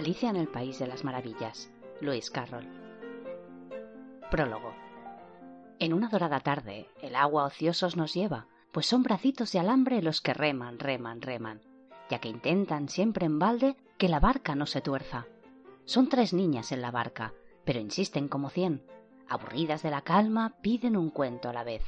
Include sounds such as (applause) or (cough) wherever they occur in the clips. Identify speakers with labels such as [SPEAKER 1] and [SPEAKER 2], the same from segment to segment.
[SPEAKER 1] Alicia en el País de las Maravillas. Luis Carroll. Prólogo. En una dorada tarde, el agua ociosos nos lleva, pues son bracitos de alambre los que reman, reman, reman, ya que intentan siempre en balde que la barca no se tuerza. Son tres niñas en la barca, pero insisten como cien. Aburridas de la calma, piden un cuento a la vez.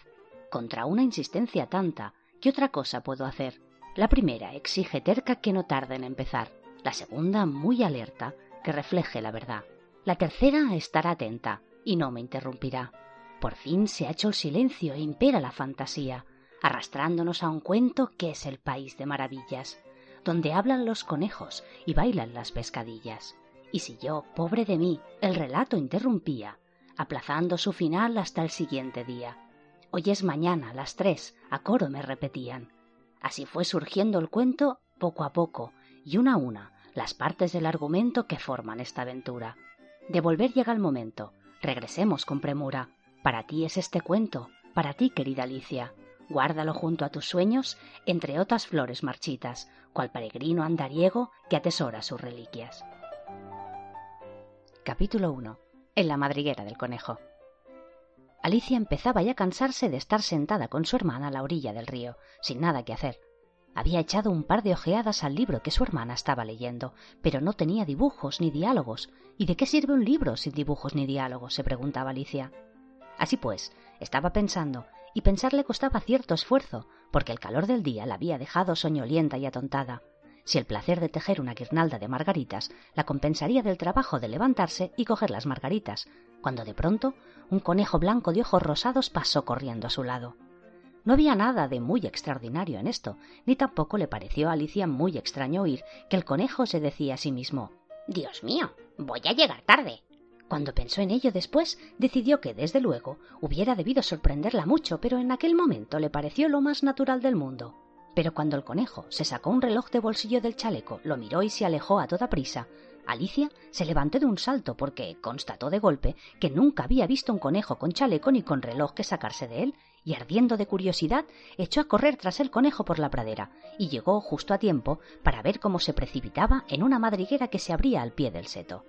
[SPEAKER 1] Contra una insistencia tanta, ¿qué otra cosa puedo hacer? La primera exige terca que no tarde en empezar. La segunda, muy alerta, que refleje la verdad. La tercera estará atenta y no me interrumpirá. Por fin se ha hecho el silencio e impera la fantasía, arrastrándonos a un cuento que es el país de maravillas, donde hablan los conejos y bailan las pescadillas. Y si yo, pobre de mí, el relato interrumpía, aplazando su final hasta el siguiente día. Hoy es mañana, las tres, a coro me repetían. Así fue surgiendo el cuento poco a poco, y una a una, las partes del argumento que forman esta aventura. De volver llega el momento. Regresemos con premura. Para ti es este cuento, para ti, querida Alicia. Guárdalo junto a tus sueños, entre otras flores marchitas, cual peregrino andariego que atesora sus reliquias. Capítulo 1. En la madriguera del conejo. Alicia empezaba ya a cansarse de estar sentada con su hermana a la orilla del río, sin nada que hacer. Había echado un par de ojeadas al libro que su hermana estaba leyendo, pero no tenía dibujos ni diálogos. ¿Y de qué sirve un libro sin dibujos ni diálogos? se preguntaba Alicia. Así pues, estaba pensando, y pensar le costaba cierto esfuerzo, porque el calor del día la había dejado soñolienta y atontada si el placer de tejer una guirnalda de margaritas la compensaría del trabajo de levantarse y coger las margaritas, cuando de pronto un conejo blanco de ojos rosados pasó corriendo a su lado. No había nada de muy extraordinario en esto, ni tampoco le pareció a Alicia muy extraño oír que el conejo se decía a sí mismo Dios mío, voy a llegar tarde. Cuando pensó en ello después, decidió que, desde luego, hubiera debido sorprenderla mucho, pero en aquel momento le pareció lo más natural del mundo. Pero cuando el conejo se sacó un reloj de bolsillo del chaleco, lo miró y se alejó a toda prisa, Alicia se levantó de un salto porque constató de golpe que nunca había visto un conejo con chaleco ni con reloj que sacarse de él, y ardiendo de curiosidad echó a correr tras el conejo por la pradera, y llegó justo a tiempo para ver cómo se precipitaba en una madriguera que se abría al pie del seto.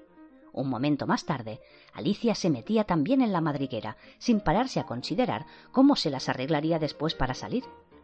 [SPEAKER 1] Un momento más tarde, Alicia se metía también en la madriguera, sin pararse a considerar cómo se las arreglaría después para salir.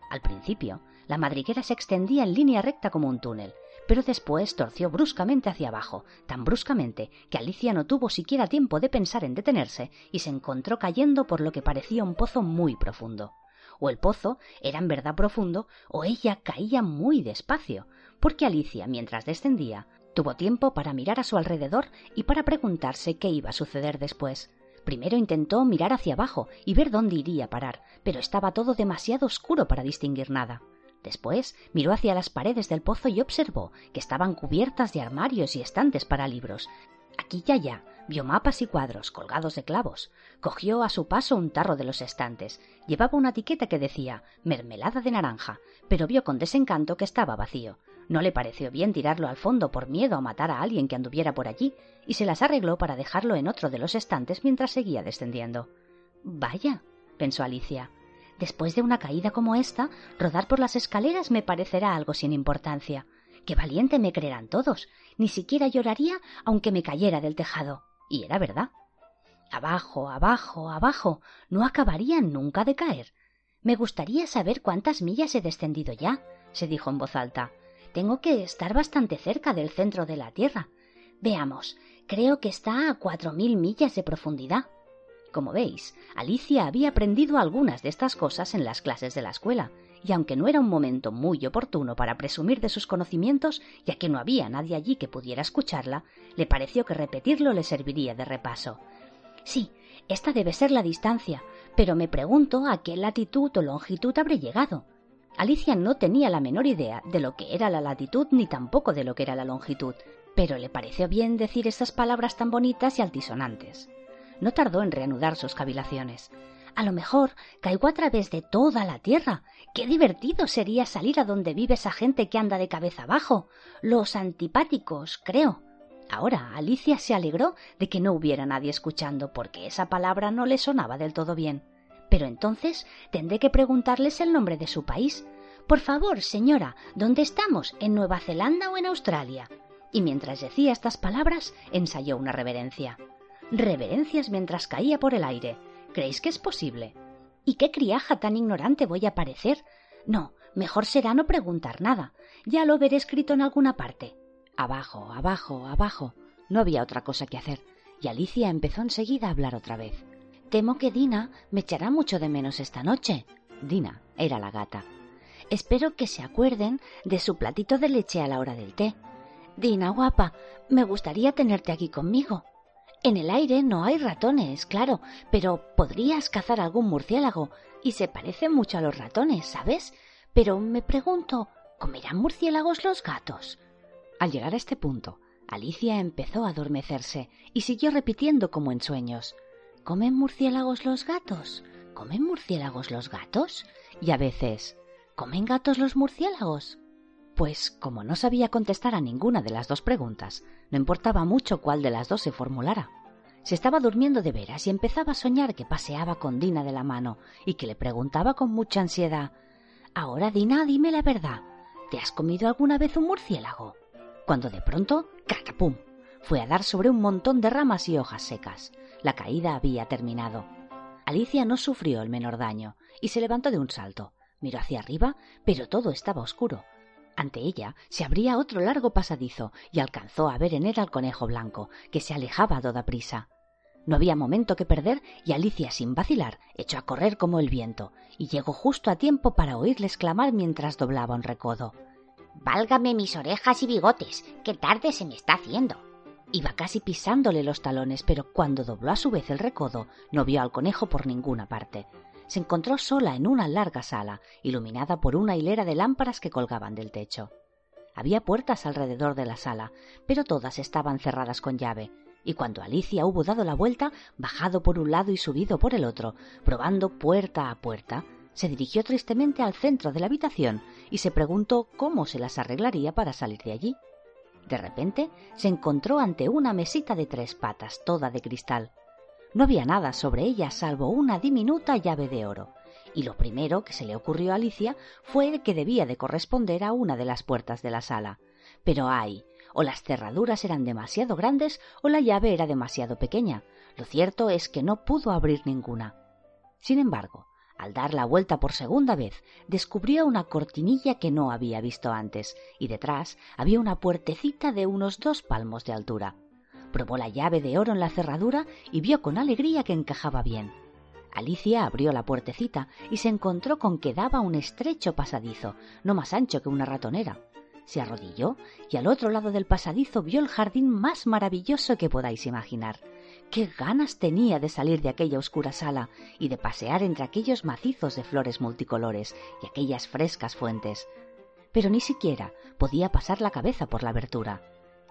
[SPEAKER 1] Al principio, la madriguera se extendía en línea recta como un túnel, pero después torció bruscamente hacia abajo, tan bruscamente que Alicia no tuvo siquiera tiempo de pensar en detenerse y se encontró cayendo por lo que parecía un pozo muy profundo. O el pozo era en verdad profundo, o ella caía muy despacio, porque Alicia, mientras descendía, tuvo tiempo para mirar a su alrededor y para preguntarse qué iba a suceder después. Primero intentó mirar hacia abajo y ver dónde iría a parar, pero estaba todo demasiado oscuro para distinguir nada. Después miró hacia las paredes del pozo y observó que estaban cubiertas de armarios y estantes para libros. Aquí y allá vio mapas y cuadros colgados de clavos. Cogió a su paso un tarro de los estantes. Llevaba una etiqueta que decía mermelada de naranja, pero vio con desencanto que estaba vacío. No le pareció bien tirarlo al fondo por miedo a matar a alguien que anduviera por allí, y se las arregló para dejarlo en otro de los estantes mientras seguía descendiendo. Vaya, pensó Alicia, Después de una caída como esta, rodar por las escaleras me parecerá algo sin importancia. Qué valiente me creerán todos. Ni siquiera lloraría aunque me cayera del tejado. Y era verdad. Abajo, abajo, abajo. No acabarían nunca de caer. Me gustaría saber cuántas millas he descendido ya, se dijo en voz alta. Tengo que estar bastante cerca del centro de la Tierra. Veamos, creo que está a cuatro mil millas de profundidad. Como veis, Alicia había aprendido algunas de estas cosas en las clases de la escuela, y aunque no era un momento muy oportuno para presumir de sus conocimientos, ya que no había nadie allí que pudiera escucharla, le pareció que repetirlo le serviría de repaso. Sí, esta debe ser la distancia, pero me pregunto a qué latitud o longitud habré llegado. Alicia no tenía la menor idea de lo que era la latitud ni tampoco de lo que era la longitud, pero le pareció bien decir estas palabras tan bonitas y altisonantes no tardó en reanudar sus cavilaciones. A lo mejor caigo a través de toda la tierra. Qué divertido sería salir a donde vive esa gente que anda de cabeza abajo. Los antipáticos, creo. Ahora Alicia se alegró de que no hubiera nadie escuchando, porque esa palabra no le sonaba del todo bien. Pero entonces tendré que preguntarles el nombre de su país. Por favor, señora, ¿dónde estamos? ¿En Nueva Zelanda o en Australia? y mientras decía estas palabras ensayó una reverencia. Reverencias mientras caía por el aire. ¿Creéis que es posible? ¿Y qué criaja tan ignorante voy a parecer? No, mejor será no preguntar nada. Ya lo veré escrito en alguna parte. Abajo, abajo, abajo. No había otra cosa que hacer, y Alicia empezó enseguida a hablar otra vez. Temo que Dina me echará mucho de menos esta noche. Dina era la gata. Espero que se acuerden de su platito de leche a la hora del té. Dina, guapa, me gustaría tenerte aquí conmigo. En el aire no hay ratones, claro, pero podrías cazar algún murciélago, y se parece mucho a los ratones, ¿sabes? Pero me pregunto, ¿comerán murciélagos los gatos? Al llegar a este punto, Alicia empezó a adormecerse y siguió repitiendo como en sueños. ¿Comen murciélagos los gatos? ¿Comen murciélagos los gatos? Y a veces, ¿comen gatos los murciélagos? Pues como no sabía contestar a ninguna de las dos preguntas, no importaba mucho cuál de las dos se formulara. Se estaba durmiendo de veras y empezaba a soñar que paseaba con Dina de la mano y que le preguntaba con mucha ansiedad Ahora, Dina, dime la verdad. ¿Te has comido alguna vez un murciélago? Cuando de pronto, ¡catapum! fue a dar sobre un montón de ramas y hojas secas. La caída había terminado. Alicia no sufrió el menor daño y se levantó de un salto. Miró hacia arriba, pero todo estaba oscuro. Ante ella se abría otro largo pasadizo y alcanzó a ver en él al conejo blanco, que se alejaba a toda prisa. No había momento que perder y Alicia, sin vacilar, echó a correr como el viento y llegó justo a tiempo para oírle exclamar mientras doblaba un recodo. Válgame mis orejas y bigotes, qué tarde se me está haciendo. Iba casi pisándole los talones, pero cuando dobló a su vez el recodo, no vio al conejo por ninguna parte se encontró sola en una larga sala, iluminada por una hilera de lámparas que colgaban del techo. Había puertas alrededor de la sala, pero todas estaban cerradas con llave, y cuando Alicia hubo dado la vuelta, bajado por un lado y subido por el otro, probando puerta a puerta, se dirigió tristemente al centro de la habitación y se preguntó cómo se las arreglaría para salir de allí. De repente se encontró ante una mesita de tres patas, toda de cristal, no había nada sobre ella salvo una diminuta llave de oro, y lo primero que se le ocurrió a Alicia fue que debía de corresponder a una de las puertas de la sala. Pero ay, o las cerraduras eran demasiado grandes o la llave era demasiado pequeña. Lo cierto es que no pudo abrir ninguna. Sin embargo, al dar la vuelta por segunda vez, descubrió una cortinilla que no había visto antes, y detrás había una puertecita de unos dos palmos de altura. Probó la llave de oro en la cerradura y vio con alegría que encajaba bien. Alicia abrió la puertecita y se encontró con que daba un estrecho pasadizo, no más ancho que una ratonera. Se arrodilló y al otro lado del pasadizo vio el jardín más maravilloso que podáis imaginar. Qué ganas tenía de salir de aquella oscura sala y de pasear entre aquellos macizos de flores multicolores y aquellas frescas fuentes. Pero ni siquiera podía pasar la cabeza por la abertura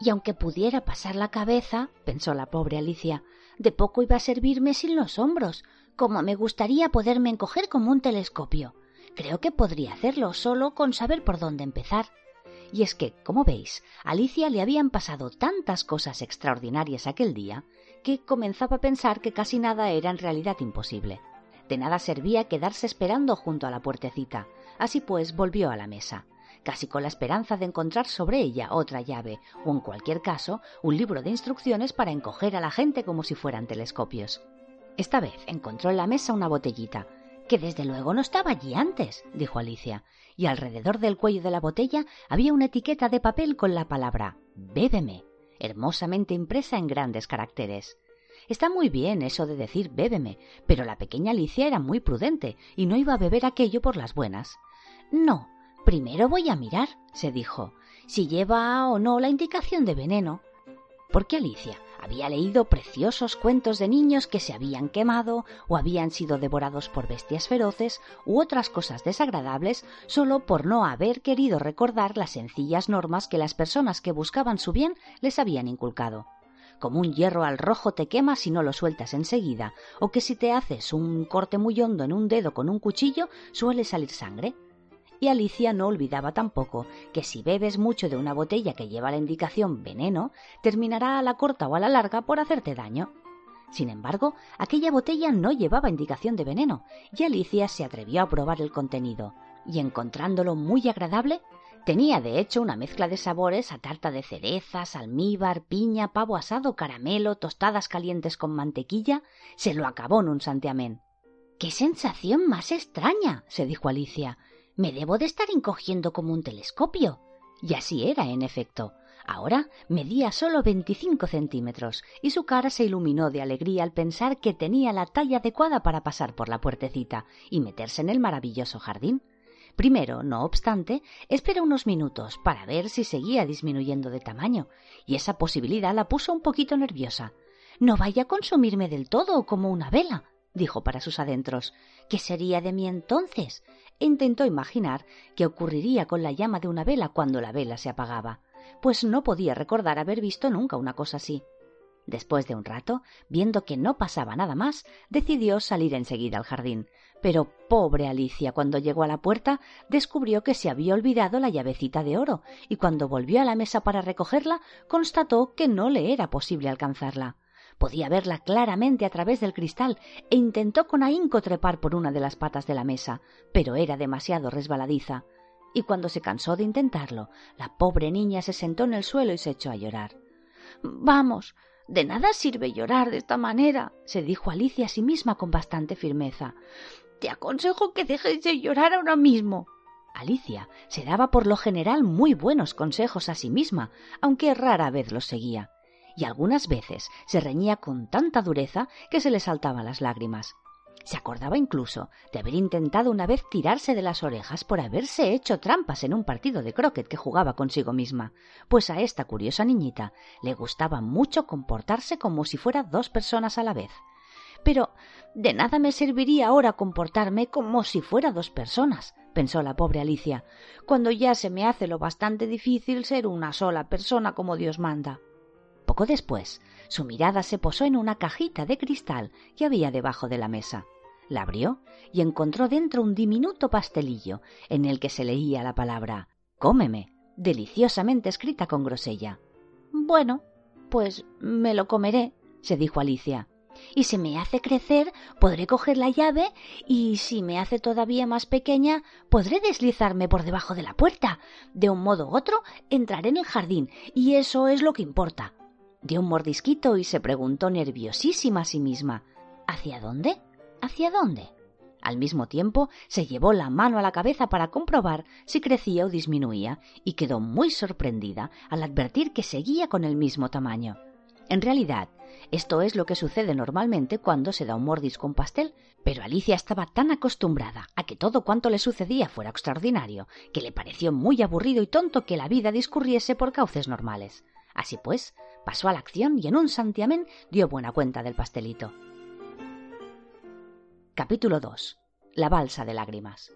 [SPEAKER 1] y aunque pudiera pasar la cabeza, pensó la pobre Alicia, de poco iba a servirme sin los hombros, como me gustaría poderme encoger como un telescopio. Creo que podría hacerlo solo con saber por dónde empezar. Y es que, como veis, a Alicia le habían pasado tantas cosas extraordinarias aquel día que comenzaba a pensar que casi nada era en realidad imposible. De nada servía quedarse esperando junto a la puertecita. Así pues volvió a la mesa casi con la esperanza de encontrar sobre ella otra llave, o en cualquier caso, un libro de instrucciones para encoger a la gente como si fueran telescopios. Esta vez encontró en la mesa una botellita, que desde luego no estaba allí antes, dijo Alicia, y alrededor del cuello de la botella había una etiqueta de papel con la palabra Bébeme, hermosamente impresa en grandes caracteres. Está muy bien eso de decir bébeme, pero la pequeña Alicia era muy prudente y no iba a beber aquello por las buenas. No, Primero voy a mirar, se dijo, si lleva o no la indicación de veneno. Porque Alicia había leído preciosos cuentos de niños que se habían quemado o habían sido devorados por bestias feroces u otras cosas desagradables solo por no haber querido recordar las sencillas normas que las personas que buscaban su bien les habían inculcado. Como un hierro al rojo te quema si no lo sueltas enseguida, o que si te haces un corte muy hondo en un dedo con un cuchillo suele salir sangre y Alicia no olvidaba tampoco que si bebes mucho de una botella que lleva la indicación veneno, terminará a la corta o a la larga por hacerte daño. Sin embargo, aquella botella no llevaba indicación de veneno, y Alicia se atrevió a probar el contenido, y encontrándolo muy agradable, Tenía de hecho una mezcla de sabores a tarta de cerezas, almíbar, piña, pavo asado, caramelo, tostadas calientes con mantequilla. Se lo acabó en un santiamén. ¡Qué sensación más extraña! se dijo Alicia. Me debo de estar encogiendo como un telescopio. Y así era, en efecto. Ahora medía solo veinticinco centímetros y su cara se iluminó de alegría al pensar que tenía la talla adecuada para pasar por la puertecita y meterse en el maravilloso jardín. Primero, no obstante, esperó unos minutos para ver si seguía disminuyendo de tamaño, y esa posibilidad la puso un poquito nerviosa. No vaya a consumirme del todo como una vela, dijo para sus adentros. ¿Qué sería de mí entonces? Intentó imaginar qué ocurriría con la llama de una vela cuando la vela se apagaba, pues no podía recordar haber visto nunca una cosa así. Después de un rato, viendo que no pasaba nada más, decidió salir enseguida al jardín. Pero pobre Alicia, cuando llegó a la puerta, descubrió que se había olvidado la llavecita de oro, y cuando volvió a la mesa para recogerla, constató que no le era posible alcanzarla. Podía verla claramente a través del cristal e intentó con ahínco trepar por una de las patas de la mesa, pero era demasiado resbaladiza. Y cuando se cansó de intentarlo, la pobre niña se sentó en el suelo y se echó a llorar. Vamos, de nada sirve llorar de esta manera, se dijo Alicia a sí misma con bastante firmeza. Te aconsejo que dejes de llorar ahora mismo. Alicia se daba por lo general muy buenos consejos a sí misma, aunque rara vez los seguía, y algunas veces se reñía con tanta dureza que se le saltaban las lágrimas. Se acordaba incluso de haber intentado una vez tirarse de las orejas por haberse hecho trampas en un partido de croquet que jugaba consigo misma, pues a esta curiosa niñita le gustaba mucho comportarse como si fuera dos personas a la vez. Pero de nada me serviría ahora comportarme como si fuera dos personas, pensó la pobre Alicia, cuando ya se me hace lo bastante difícil ser una sola persona como Dios manda. Poco después, su mirada se posó en una cajita de cristal que había debajo de la mesa. La abrió y encontró dentro un diminuto pastelillo en el que se leía la palabra Cómeme, deliciosamente escrita con grosella. Bueno, pues me lo comeré, se dijo Alicia. Y si me hace crecer, podré coger la llave y si me hace todavía más pequeña, podré deslizarme por debajo de la puerta. De un modo u otro, entraré en el jardín y eso es lo que importa. Dio un mordisquito y se preguntó nerviosísima a sí misma ¿Hacia dónde? ¿Hacia dónde? Al mismo tiempo se llevó la mano a la cabeza para comprobar si crecía o disminuía y quedó muy sorprendida al advertir que seguía con el mismo tamaño. En realidad, esto es lo que sucede normalmente cuando se da un mordisco un pastel, pero Alicia estaba tan acostumbrada a que todo cuanto le sucedía fuera extraordinario, que le pareció muy aburrido y tonto que la vida discurriese por cauces normales. Así pues, pasó a la acción y en un santiamén dio buena cuenta del pastelito. Capítulo 2. La balsa de lágrimas.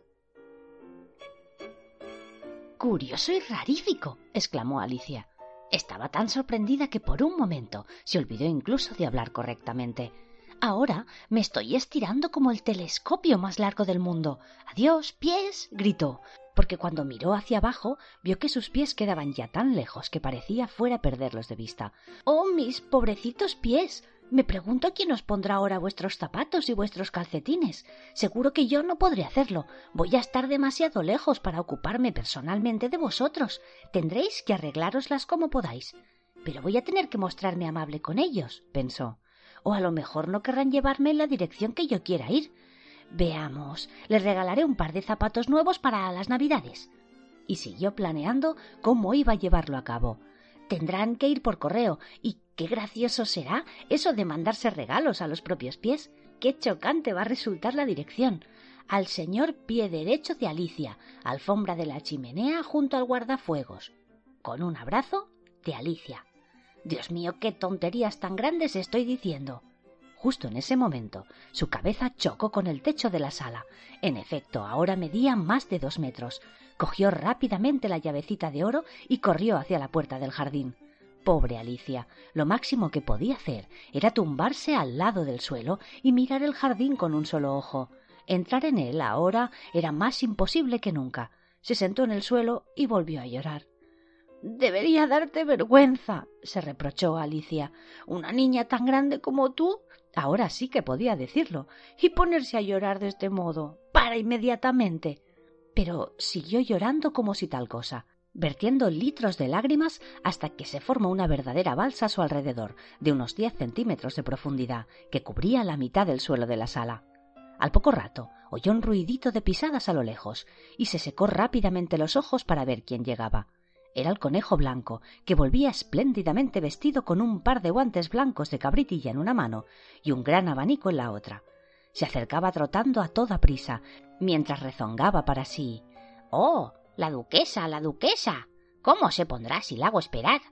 [SPEAKER 1] Curioso y rarífico, exclamó Alicia. Estaba tan sorprendida que por un momento se olvidó incluso de hablar correctamente. Ahora me estoy estirando como el telescopio más largo del mundo. Adiós, pies. gritó, porque cuando miró hacia abajo vio que sus pies quedaban ya tan lejos que parecía fuera perderlos de vista. Oh, mis pobrecitos pies. Me pregunto quién os pondrá ahora vuestros zapatos y vuestros calcetines. Seguro que yo no podré hacerlo. Voy a estar demasiado lejos para ocuparme personalmente de vosotros. Tendréis que arreglároslas como podáis. Pero voy a tener que mostrarme amable con ellos, pensó. O a lo mejor no querrán llevarme en la dirección que yo quiera ir. Veamos, les regalaré un par de zapatos nuevos para las Navidades. Y siguió planeando cómo iba a llevarlo a cabo. Tendrán que ir por correo y Qué gracioso será eso de mandarse regalos a los propios pies. Qué chocante va a resultar la dirección. Al señor pie derecho de Alicia, alfombra de la chimenea junto al guardafuegos. Con un abrazo de Alicia. Dios mío, qué tonterías tan grandes estoy diciendo. Justo en ese momento, su cabeza chocó con el techo de la sala. En efecto, ahora medía más de dos metros. Cogió rápidamente la llavecita de oro y corrió hacia la puerta del jardín. Pobre Alicia. Lo máximo que podía hacer era tumbarse al lado del suelo y mirar el jardín con un solo ojo. Entrar en él ahora era más imposible que nunca. Se sentó en el suelo y volvió a llorar. Debería darte vergüenza, se reprochó Alicia. Una niña tan grande como tú. Ahora sí que podía decirlo. Y ponerse a llorar de este modo. Para inmediatamente. Pero siguió llorando como si tal cosa. vertiendo litros de lágrimas hasta que se forma una verdadera balsa a su alrededor, de unos diez centímetros de profundidad, que cubría la mitad del suelo de la sala. Al poco rato oyó un ruidito de pisadas a lo lejos, y se secó rápidamente los ojos para ver quién llegaba. Era el conejo blanco, que volvía espléndidamente vestido con un par de guantes blancos de cabritilla en una mano y un gran abanico en la otra. Se acercaba trotando a toda prisa, mientras rezongaba para sí.
[SPEAKER 2] Oh. La duquesa, la duquesa. ¿Cómo se pondrá si la hago esperar?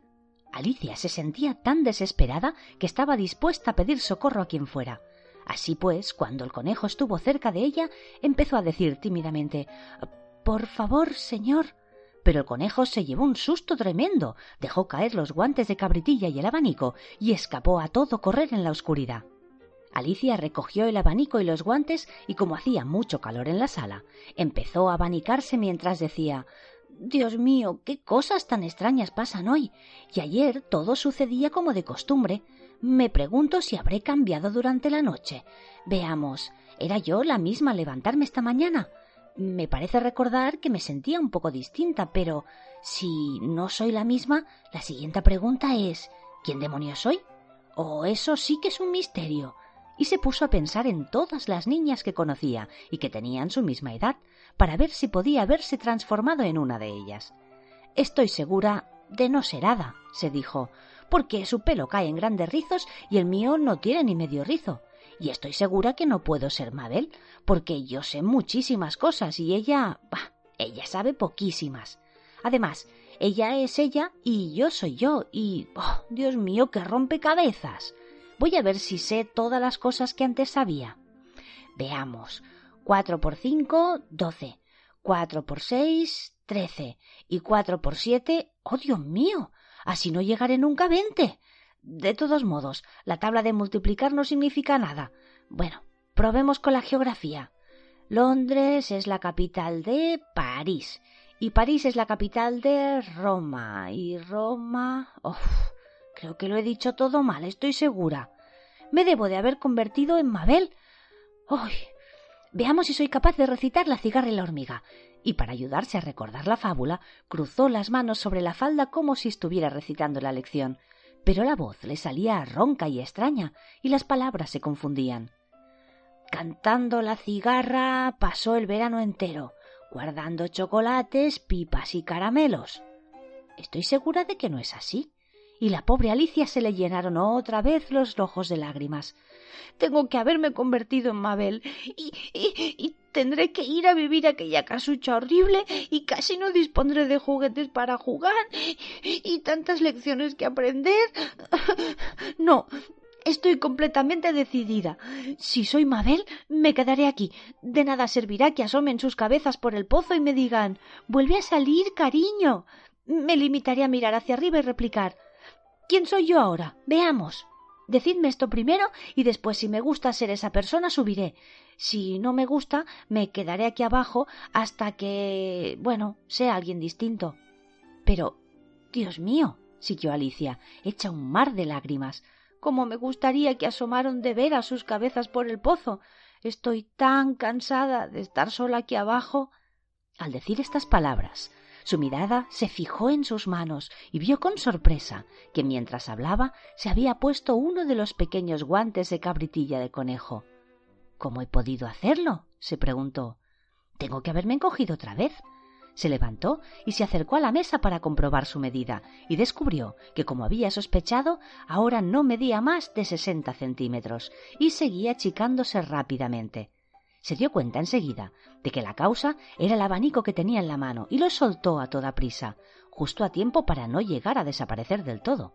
[SPEAKER 1] Alicia se sentía tan desesperada que estaba dispuesta a pedir socorro a quien fuera. Así pues, cuando el conejo estuvo cerca de ella, empezó a decir tímidamente Por favor, señor. Pero el conejo se llevó un susto tremendo, dejó caer los guantes de cabritilla y el abanico, y escapó a todo correr en la oscuridad. Alicia recogió el abanico y los guantes y como hacía mucho calor en la sala, empezó a abanicarse mientras decía Dios mío, qué cosas tan extrañas pasan hoy. Y ayer todo sucedía como de costumbre. Me pregunto si habré cambiado durante la noche. Veamos, ¿era yo la misma levantarme esta mañana? Me parece recordar que me sentía un poco distinta, pero si no soy la misma, la siguiente pregunta es ¿quién demonios soy? Oh, eso sí que es un misterio y se puso a pensar en todas las niñas que conocía y que tenían su misma edad, para ver si podía haberse transformado en una de ellas. Estoy segura de no ser hada, se dijo, porque su pelo cae en grandes rizos y el mío no tiene ni medio rizo. Y estoy segura que no puedo ser Mabel, porque yo sé muchísimas cosas y ella... Bah, ella sabe poquísimas. Además, ella es ella y yo soy yo y... Oh, Dios mío, que rompe cabezas. Voy a ver si sé todas las cosas que antes sabía. Veamos. Cuatro por cinco, doce. Cuatro por seis, trece. Y cuatro por siete, ¡oh Dios mío! Así no llegaré nunca a veinte. De todos modos, la tabla de multiplicar no significa nada. Bueno, probemos con la geografía. Londres es la capital de París. Y París es la capital de Roma. Y Roma. Creo que lo he dicho todo mal, estoy segura. Me debo de haber convertido en Mabel. ¡Ay! Veamos si soy capaz de recitar la cigarra y la hormiga. Y para ayudarse a recordar la fábula, cruzó las manos sobre la falda como si estuviera recitando la lección. Pero la voz le salía ronca y extraña, y las palabras se confundían. Cantando la cigarra pasó el verano entero, guardando chocolates, pipas y caramelos. Estoy segura de que no es así y la pobre Alicia se le llenaron otra vez los ojos de lágrimas. Tengo que haberme convertido en Mabel y, y, tendré que ir a vivir aquella casucha horrible y casi no dispondré de juguetes para jugar y tantas lecciones que aprender. (laughs) No, Estoy completamente decidida. Si soy Mabel, me quedaré aquí. De nada servirá que asomen sus cabezas por el pozo y me digan Vuelve a salir, cariño. Me limitaré a mirar hacia arriba y replicar ¿Quién soy yo ahora? Veamos. Decidme esto primero y después si me gusta ser esa persona subiré. Si no me gusta, me quedaré aquí abajo hasta que. bueno, sea alguien distinto. Pero. Dios mío. siguió Alicia, hecha un mar de lágrimas. Cómo me gustaría que asomaron de veras sus cabezas por el pozo. Estoy tan cansada de estar sola aquí abajo. Al decir estas palabras, su mirada se fijó en sus manos y vio con sorpresa que mientras hablaba se había puesto uno de los pequeños guantes de cabritilla de conejo. ¿Cómo he podido hacerlo? se preguntó. Tengo que haberme encogido otra vez. Se levantó y se acercó a la mesa para comprobar su medida, y descubrió que, como había sospechado, ahora no medía más de sesenta centímetros, y seguía achicándose rápidamente se dio cuenta enseguida de que la causa era el abanico que tenía en la mano y lo soltó a toda prisa, justo a tiempo para no llegar a desaparecer del todo.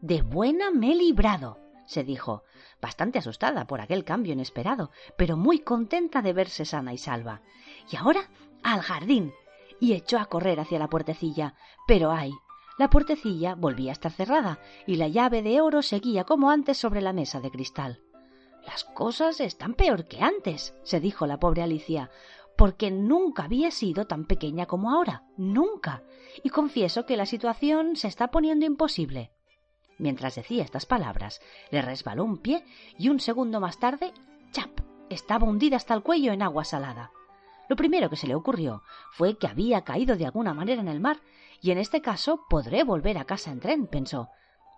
[SPEAKER 1] De buena me he librado, se dijo, bastante asustada por aquel cambio inesperado, pero muy contenta de verse sana y salva. Y ahora al jardín. y echó a correr hacia la puertecilla. Pero ay, la puertecilla volvía a estar cerrada y la llave de oro seguía como antes sobre la mesa de cristal. Las cosas están peor que antes, se dijo la pobre Alicia, porque nunca había sido tan pequeña como ahora, nunca, y confieso que la situación se está poniendo imposible. Mientras decía estas palabras, le resbaló un pie y un segundo más tarde, ¡chap! estaba hundida hasta el cuello en agua salada. Lo primero que se le ocurrió fue que había caído de alguna manera en el mar, y en este caso podré volver a casa en tren, pensó.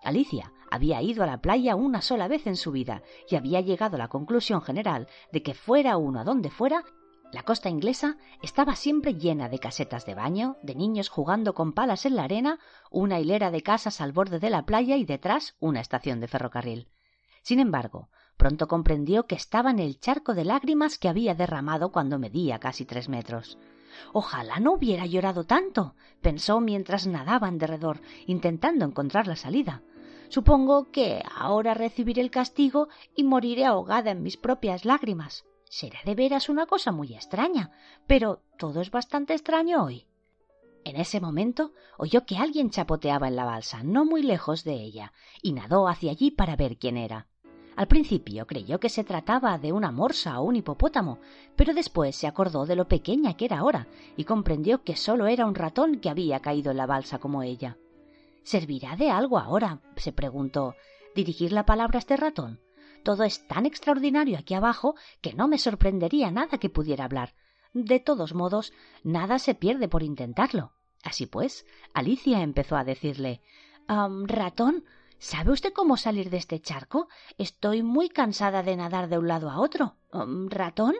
[SPEAKER 1] Alicia había ido a la playa una sola vez en su vida y había llegado a la conclusión general de que fuera uno a donde fuera, la costa inglesa estaba siempre llena de casetas de baño, de niños jugando con palas en la arena, una hilera de casas al borde de la playa y detrás una estación de ferrocarril. Sin embargo, pronto comprendió que estaba en el charco de lágrimas que había derramado cuando medía casi tres metros. Ojalá no hubiera llorado tanto, pensó mientras nadaba en derredor, intentando encontrar la salida. Supongo que ahora recibiré el castigo y moriré ahogada en mis propias lágrimas. Será de veras una cosa muy extraña, pero todo es bastante extraño hoy. En ese momento oyó que alguien chapoteaba en la balsa, no muy lejos de ella, y nadó hacia allí para ver quién era. Al principio creyó que se trataba de una morsa o un hipopótamo, pero después se acordó de lo pequeña que era ahora y comprendió que solo era un ratón que había caído en la balsa como ella. ¿Servirá de algo ahora? se preguntó. ¿Dirigir la palabra a este ratón? Todo es tan extraordinario aquí abajo que no me sorprendería nada que pudiera hablar. De todos modos, nada se pierde por intentarlo. Así pues, Alicia empezó a decirle ratón, ¿sabe usted cómo salir de este charco? Estoy muy cansada de nadar de un lado a otro. ratón.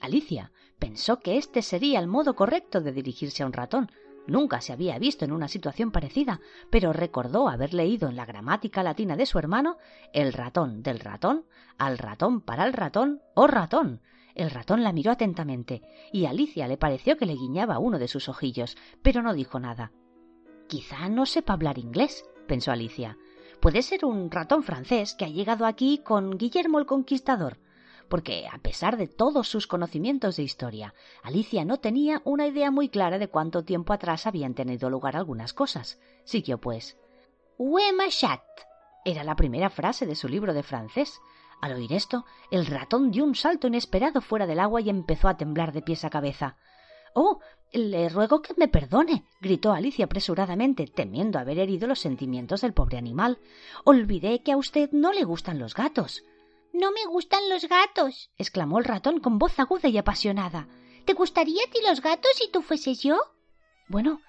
[SPEAKER 1] Alicia pensó que este sería el modo correcto de dirigirse a un ratón, Nunca se había visto en una situación parecida, pero recordó haber leído en la gramática latina de su hermano el ratón del ratón, al ratón para el ratón o ratón. El ratón la miró atentamente, y Alicia le pareció que le guiñaba uno de sus ojillos, pero no dijo nada. Quizá no sepa hablar inglés, pensó Alicia. Puede ser un ratón francés que ha llegado aquí con Guillermo el Conquistador porque, a pesar de todos sus conocimientos de historia, Alicia no tenía una idea muy clara de cuánto tiempo atrás habían tenido lugar algunas cosas. Siguió, pues. chat era la primera frase de su libro de francés. Al oír esto, el ratón dio un salto inesperado fuera del agua y empezó a temblar de pies a cabeza. Oh, le ruego que me perdone, gritó Alicia apresuradamente, temiendo haber herido los sentimientos del pobre animal. Olvidé que a usted no le gustan los gatos.
[SPEAKER 2] No me gustan los gatos,
[SPEAKER 1] exclamó el ratón con voz aguda y apasionada.
[SPEAKER 2] ¿Te gustaría a ti los gatos si tú fueses yo?
[SPEAKER 1] Bueno,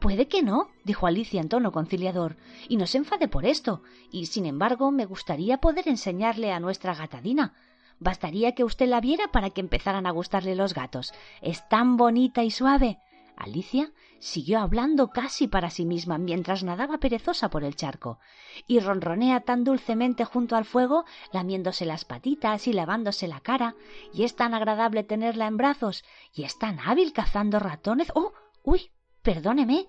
[SPEAKER 1] puede que no, dijo Alicia en tono conciliador, y no se enfade por esto, y sin embargo me gustaría poder enseñarle a nuestra gatadina. Bastaría que usted la viera para que empezaran a gustarle los gatos. Es tan bonita y suave. Alicia siguió hablando casi para sí misma mientras nadaba perezosa por el charco, y ronronea tan dulcemente junto al fuego, lamiéndose las patitas y lavándose la cara, y es tan agradable tenerla en brazos, y es tan hábil cazando ratones. ¡Oh! ¡Uy! Perdóneme.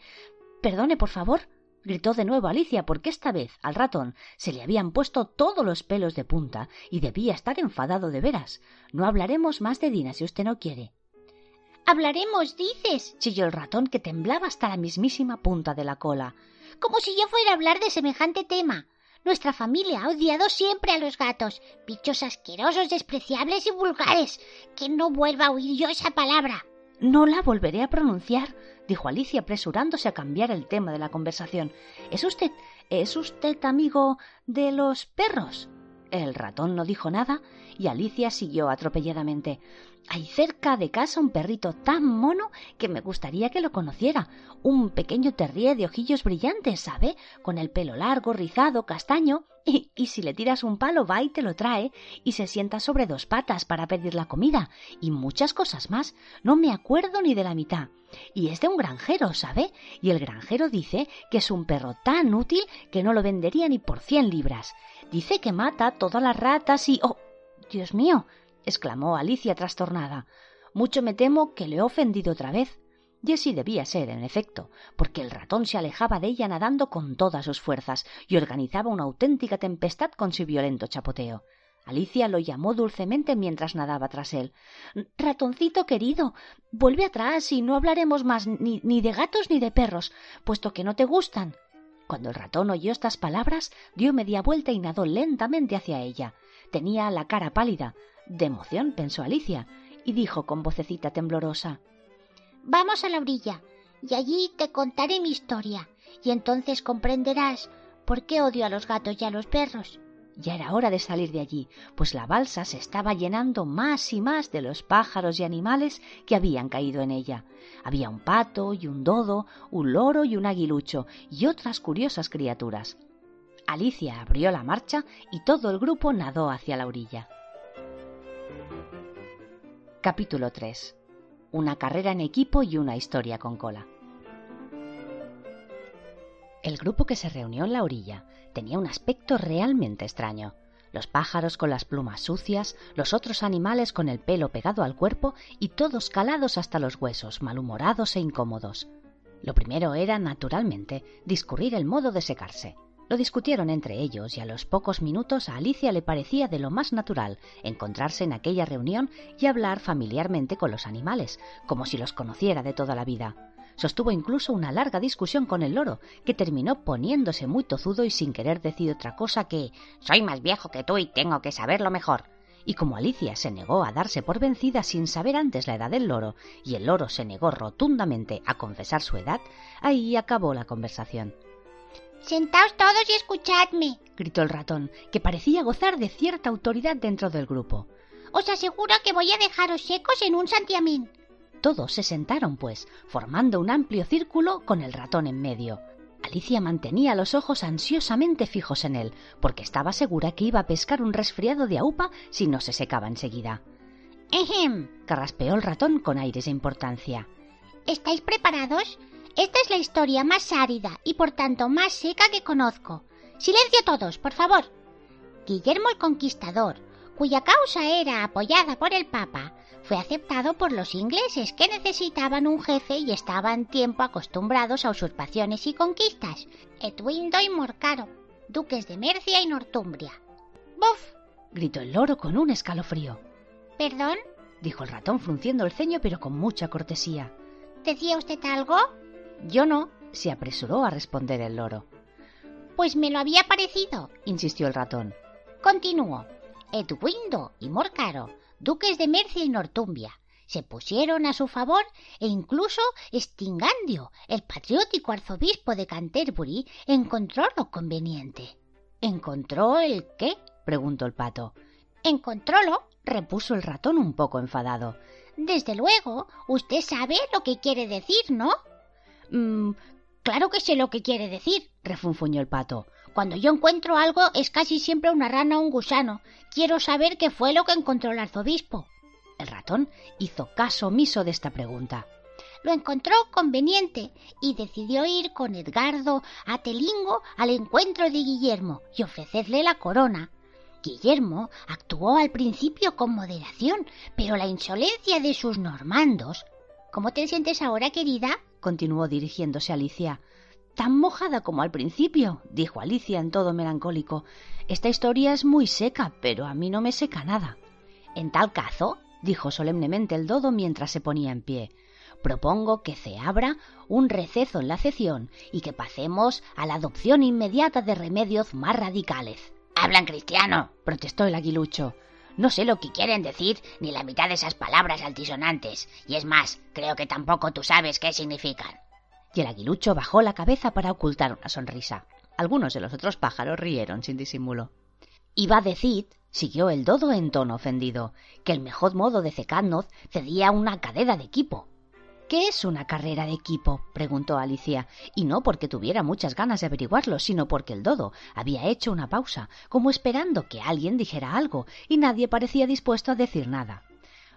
[SPEAKER 1] Perdone, por favor. gritó de nuevo Alicia, porque esta vez al ratón se le habían puesto todos los pelos de punta y debía estar enfadado de veras. No hablaremos más de Dina si usted no quiere.
[SPEAKER 2] Hablaremos, dices,
[SPEAKER 1] chilló el ratón que temblaba hasta la mismísima punta de la cola.
[SPEAKER 2] Como si yo fuera a hablar de semejante tema. Nuestra familia ha odiado siempre a los gatos, bichos asquerosos, despreciables y vulgares. Que no vuelva a oír yo esa palabra.
[SPEAKER 1] No la volveré a pronunciar, dijo Alicia apresurándose a cambiar el tema de la conversación. ¿Es usted. es usted amigo de los perros? El ratón no dijo nada y Alicia siguió atropelladamente. Hay cerca de casa un perrito tan mono que me gustaría que lo conociera. Un pequeño terrier de ojillos brillantes, ¿sabe? Con el pelo largo, rizado, castaño. Y, si le tiras un palo va y te lo trae y se sienta sobre dos patas para pedir la comida y muchas cosas más. No me acuerdo ni de la mitad. Y es de un granjero, ¿sabe? Y el granjero dice que es un perro tan útil que no lo vendería ni por cien libras. Dice que mata todas las ratas y... ¡Oh! Dios mío exclamó Alicia trastornada. Mucho me temo que le he ofendido otra vez. Y así debía ser, en efecto, porque el ratón se alejaba de ella nadando con todas sus fuerzas y organizaba una auténtica tempestad con su violento chapoteo. Alicia lo llamó dulcemente mientras nadaba tras él. Ratoncito querido, vuelve atrás y no hablaremos más ni, ni de gatos ni de perros, puesto que no te gustan. Cuando el ratón oyó estas palabras, dio media vuelta y nadó lentamente hacia ella. Tenía la cara pálida, de emoción, pensó Alicia, y dijo con vocecita temblorosa
[SPEAKER 2] Vamos a la orilla, y allí te contaré mi historia, y entonces comprenderás por qué odio a los gatos y a los perros.
[SPEAKER 1] Ya era hora de salir de allí, pues la balsa se estaba llenando más y más de los pájaros y animales que habían caído en ella. Había un pato y un dodo, un loro y un aguilucho y otras curiosas criaturas. Alicia abrió la marcha y todo el grupo nadó hacia la orilla. Capítulo 3. Una carrera en equipo y una historia con cola. El grupo que se reunió en la orilla tenía un aspecto realmente extraño. Los pájaros con las plumas sucias, los otros animales con el pelo pegado al cuerpo y todos calados hasta los huesos, malhumorados e incómodos. Lo primero era, naturalmente, discurrir el modo de secarse. Lo discutieron entre ellos y a los pocos minutos a Alicia le parecía de lo más natural encontrarse en aquella reunión y hablar familiarmente con los animales, como si los conociera de toda la vida. Sostuvo incluso una larga discusión con el loro, que terminó poniéndose muy tozudo y sin querer decir otra cosa que soy más viejo que tú y tengo que saberlo mejor. Y como Alicia se negó a darse por vencida sin saber antes la edad del loro, y el loro se negó rotundamente a confesar su edad, ahí acabó la conversación.
[SPEAKER 2] Sentaos todos y escuchadme,
[SPEAKER 1] gritó el ratón, que parecía gozar de cierta autoridad dentro del grupo.
[SPEAKER 2] Os aseguro que voy a dejaros secos en un santiamén.
[SPEAKER 1] Todos se sentaron, pues, formando un amplio círculo con el ratón en medio. Alicia mantenía los ojos ansiosamente fijos en él, porque estaba segura que iba a pescar un resfriado de aupa si no se secaba enseguida.
[SPEAKER 2] Ejem,
[SPEAKER 1] carraspeó el ratón con aires de importancia.
[SPEAKER 2] ¿Estáis preparados? Esta es la historia más árida y por tanto más seca que conozco. Silencio todos, por favor. Guillermo el Conquistador, cuya causa era apoyada por el Papa, fue aceptado por los ingleses que necesitaban un jefe y estaban tiempo acostumbrados a usurpaciones y conquistas. Edwindo y Morcaro, duques de Mercia y Northumbria. ¡Buf!
[SPEAKER 1] gritó el loro con un escalofrío.
[SPEAKER 2] ¿Perdón?
[SPEAKER 1] dijo el ratón frunciendo el ceño pero con mucha cortesía.
[SPEAKER 2] ¿Decía usted algo?
[SPEAKER 1] Yo no, se apresuró a responder el loro.
[SPEAKER 2] Pues me lo había parecido,
[SPEAKER 1] insistió el ratón.
[SPEAKER 2] Continuó. Edwindo y Morcaro duques de Mercia y Nortumbia, se pusieron a su favor e incluso Stingandio, el patriótico arzobispo de Canterbury, encontró lo conveniente.
[SPEAKER 1] ¿Encontró el qué? preguntó el pato.
[SPEAKER 2] Encontrólo,
[SPEAKER 1] repuso el ratón un poco enfadado.
[SPEAKER 2] Desde luego, usted sabe lo que quiere decir, ¿no?
[SPEAKER 1] Mm,
[SPEAKER 2] claro que sé lo que quiere decir,
[SPEAKER 1] refunfuñó el pato.
[SPEAKER 2] Cuando yo encuentro algo es casi siempre una rana o un gusano. Quiero saber qué fue lo que encontró el arzobispo.
[SPEAKER 1] El ratón hizo caso omiso de esta pregunta.
[SPEAKER 2] Lo encontró conveniente y decidió ir con Edgardo a Telingo al encuentro de Guillermo y ofrecerle la corona. Guillermo actuó al principio con moderación, pero la insolencia de sus normandos. ¿Cómo te sientes ahora, querida?
[SPEAKER 1] continuó dirigiéndose a Alicia tan mojada como al principio, dijo Alicia en todo melancólico. Esta historia es muy seca, pero a mí no me seca nada. En tal caso, dijo solemnemente el dodo mientras se ponía en pie, propongo que se abra un receso en la cesión y que pasemos a la adopción inmediata de remedios más radicales.
[SPEAKER 3] Hablan cristiano,
[SPEAKER 1] protestó el aguilucho.
[SPEAKER 3] No sé lo que quieren decir ni la mitad de esas palabras altisonantes, y es más, creo que tampoco tú sabes qué significan
[SPEAKER 1] y el aguilucho bajó la cabeza para ocultar una sonrisa. Algunos de los otros pájaros rieron sin disimulo. Iba a decir, siguió el dodo en tono ofendido, que el mejor modo de cecarnos cedía una cadena de equipo. ¿Qué es una carrera de equipo? preguntó Alicia, y no porque tuviera muchas ganas de averiguarlo, sino porque el dodo había hecho una pausa, como esperando que alguien dijera algo, y nadie parecía dispuesto a decir nada.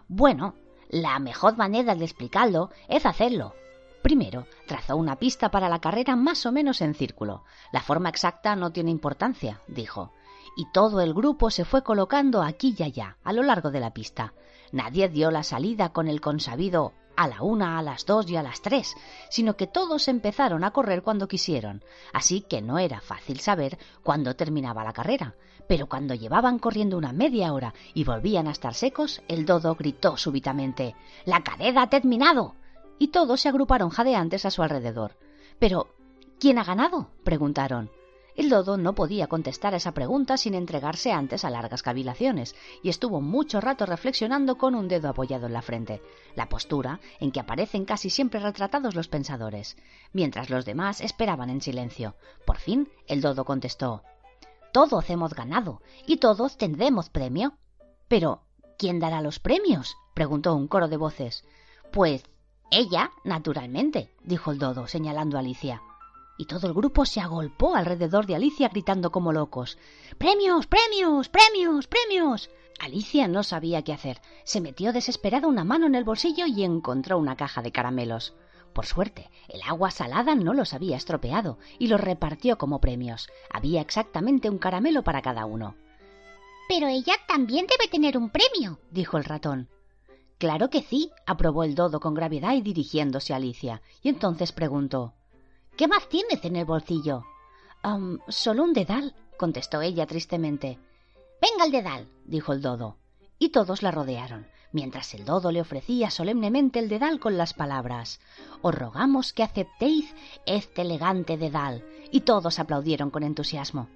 [SPEAKER 1] Bueno, la mejor manera de explicarlo es hacerlo, Primero, trazó una pista para la carrera más o menos en círculo. La forma exacta no tiene importancia, dijo. Y todo el grupo se fue colocando aquí y allá, a lo largo de la pista. Nadie dio la salida con el consabido a la una, a las dos y a las tres, sino que todos empezaron a correr cuando quisieron, así que no era fácil saber cuándo terminaba la carrera. Pero cuando llevaban corriendo una media hora y volvían a estar secos, el dodo gritó súbitamente La carrera ha terminado y todos se agruparon jadeantes a su alrededor. Pero, ¿quién ha ganado? preguntaron. El dodo no podía contestar a esa pregunta sin entregarse antes a largas cavilaciones, y estuvo mucho rato reflexionando con un dedo apoyado en la frente, la postura en que aparecen casi siempre retratados los pensadores, mientras los demás esperaban en silencio. Por fin el dodo contestó Todos hemos ganado y todos tendremos premio. Pero, ¿quién dará los premios? preguntó un coro de voces. Pues ella, naturalmente, dijo el dodo, señalando a Alicia. Y todo el grupo se agolpó alrededor de Alicia gritando como locos. ¡Premios! ¡Premios! ¡Premios! ¡Premios! Alicia no sabía qué hacer. Se metió desesperada una mano en el bolsillo y encontró una caja de caramelos. Por suerte, el agua salada no los había estropeado y los repartió como premios. Había exactamente un caramelo para cada uno.
[SPEAKER 2] Pero ella también debe tener un premio,
[SPEAKER 1] dijo el ratón. Claro que sí, aprobó el dodo con gravedad y dirigiéndose a Alicia. Y entonces preguntó ¿Qué más tienes en el bolsillo? solo un dedal, contestó ella tristemente. Venga el dedal, dijo el dodo. Y todos la rodearon mientras el dodo le ofrecía solemnemente el dedal con las palabras Os rogamos que aceptéis este elegante dedal. y todos aplaudieron con entusiasmo.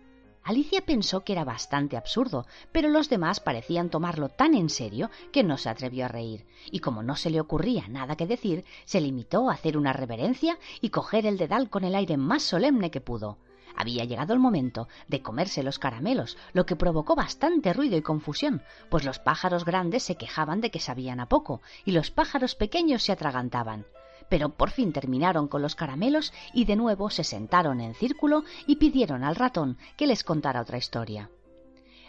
[SPEAKER 1] Alicia pensó que era bastante absurdo, pero los demás parecían tomarlo tan en serio que no se atrevió a reír, y como no se le ocurría nada que decir, se limitó a hacer una reverencia y coger el dedal con el aire más solemne que pudo. Había llegado el momento de comerse los caramelos, lo que provocó bastante ruido y confusión, pues los pájaros grandes se quejaban de que sabían a poco y los pájaros pequeños se atragantaban. Pero por fin terminaron con los caramelos y de nuevo se sentaron en círculo y pidieron al ratón que les contara otra historia.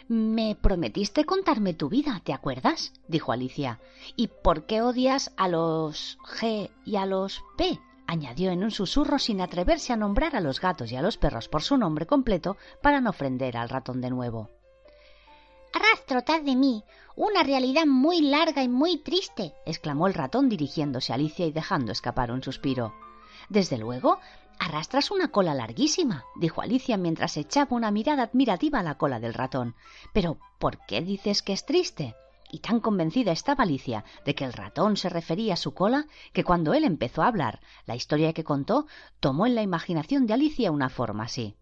[SPEAKER 1] Me prometiste contarme tu vida, ¿te acuerdas? dijo Alicia. ¿Y por qué odias a los G y a los P? añadió en un susurro sin atreverse a nombrar a los gatos y a los perros por su nombre completo para no ofender al ratón de nuevo.
[SPEAKER 2] Arrastro tras de mí una realidad muy larga y muy triste,
[SPEAKER 1] exclamó el ratón dirigiéndose a Alicia y dejando escapar un suspiro. Desde luego, arrastras una cola larguísima, dijo Alicia mientras echaba una mirada admirativa a la cola del ratón. Pero, ¿por qué dices que es triste? y tan convencida estaba Alicia de que el ratón se refería a su cola que cuando él empezó a hablar la historia que contó tomó en la imaginación de Alicia una forma así.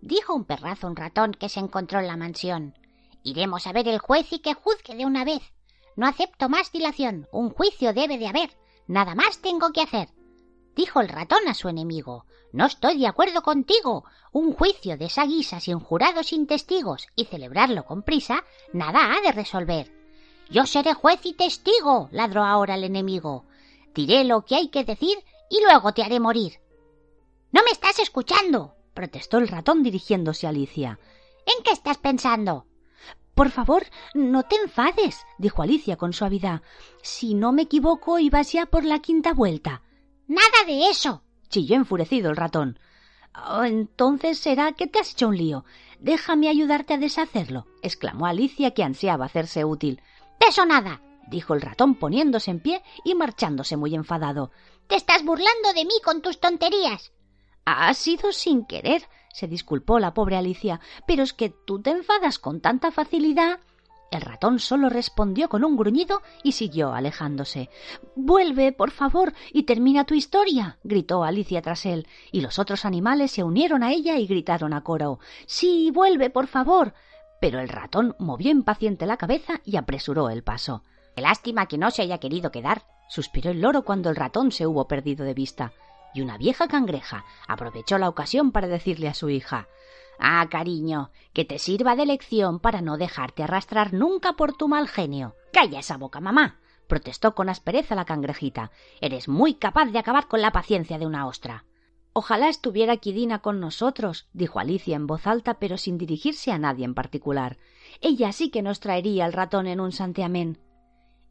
[SPEAKER 2] Dijo un perrazo un ratón que se encontró en la mansión. Iremos a ver el juez y que juzgue de una vez. No acepto más dilación. Un juicio debe de haber. Nada más tengo que hacer. Dijo el ratón a su enemigo. No estoy de acuerdo contigo. Un juicio de esa guisa sin jurados sin testigos y celebrarlo con prisa, nada ha de resolver. Yo seré juez y testigo, ladró ahora el enemigo. Diré lo que hay que decir y luego te haré morir. No me estás escuchando, protestó el ratón dirigiéndose a Alicia. ¿En qué estás pensando?
[SPEAKER 1] Por favor, no te enfades, dijo Alicia con suavidad. Si no me equivoco, ibas ya por la quinta vuelta.
[SPEAKER 2] Nada de eso,
[SPEAKER 1] chilló enfurecido el ratón. Oh, entonces será que te has hecho un lío. Déjame ayudarte a deshacerlo, exclamó Alicia, que ansiaba hacerse útil.
[SPEAKER 2] —¡Peso nada!
[SPEAKER 1] dijo el ratón poniéndose en pie y marchándose muy enfadado.
[SPEAKER 2] Te estás burlando de mí con tus tonterías.
[SPEAKER 1] Ha sido sin querer, se disculpó la pobre Alicia, pero es que tú te enfadas con tanta facilidad. El ratón solo respondió con un gruñido y siguió alejándose. Vuelve, por favor, y termina tu historia, gritó Alicia tras él, y los otros animales se unieron a ella y gritaron a coro Sí, vuelve, por favor. Pero el ratón movió impaciente la cabeza y apresuró el paso.
[SPEAKER 3] Qué lástima que no se haya querido quedar,
[SPEAKER 1] suspiró el loro cuando el ratón se hubo perdido de vista. Y una vieja cangreja aprovechó la ocasión para decirle a su hija Ah, cariño, que te sirva de lección para no dejarte arrastrar nunca por tu mal genio. Calla esa boca, mamá, protestó con aspereza la cangrejita. Eres muy capaz de acabar con la paciencia de una ostra. Ojalá estuviera aquí Dina con nosotros, dijo Alicia en voz alta, pero sin dirigirse a nadie en particular. Ella sí que nos traería el ratón en un santiamén.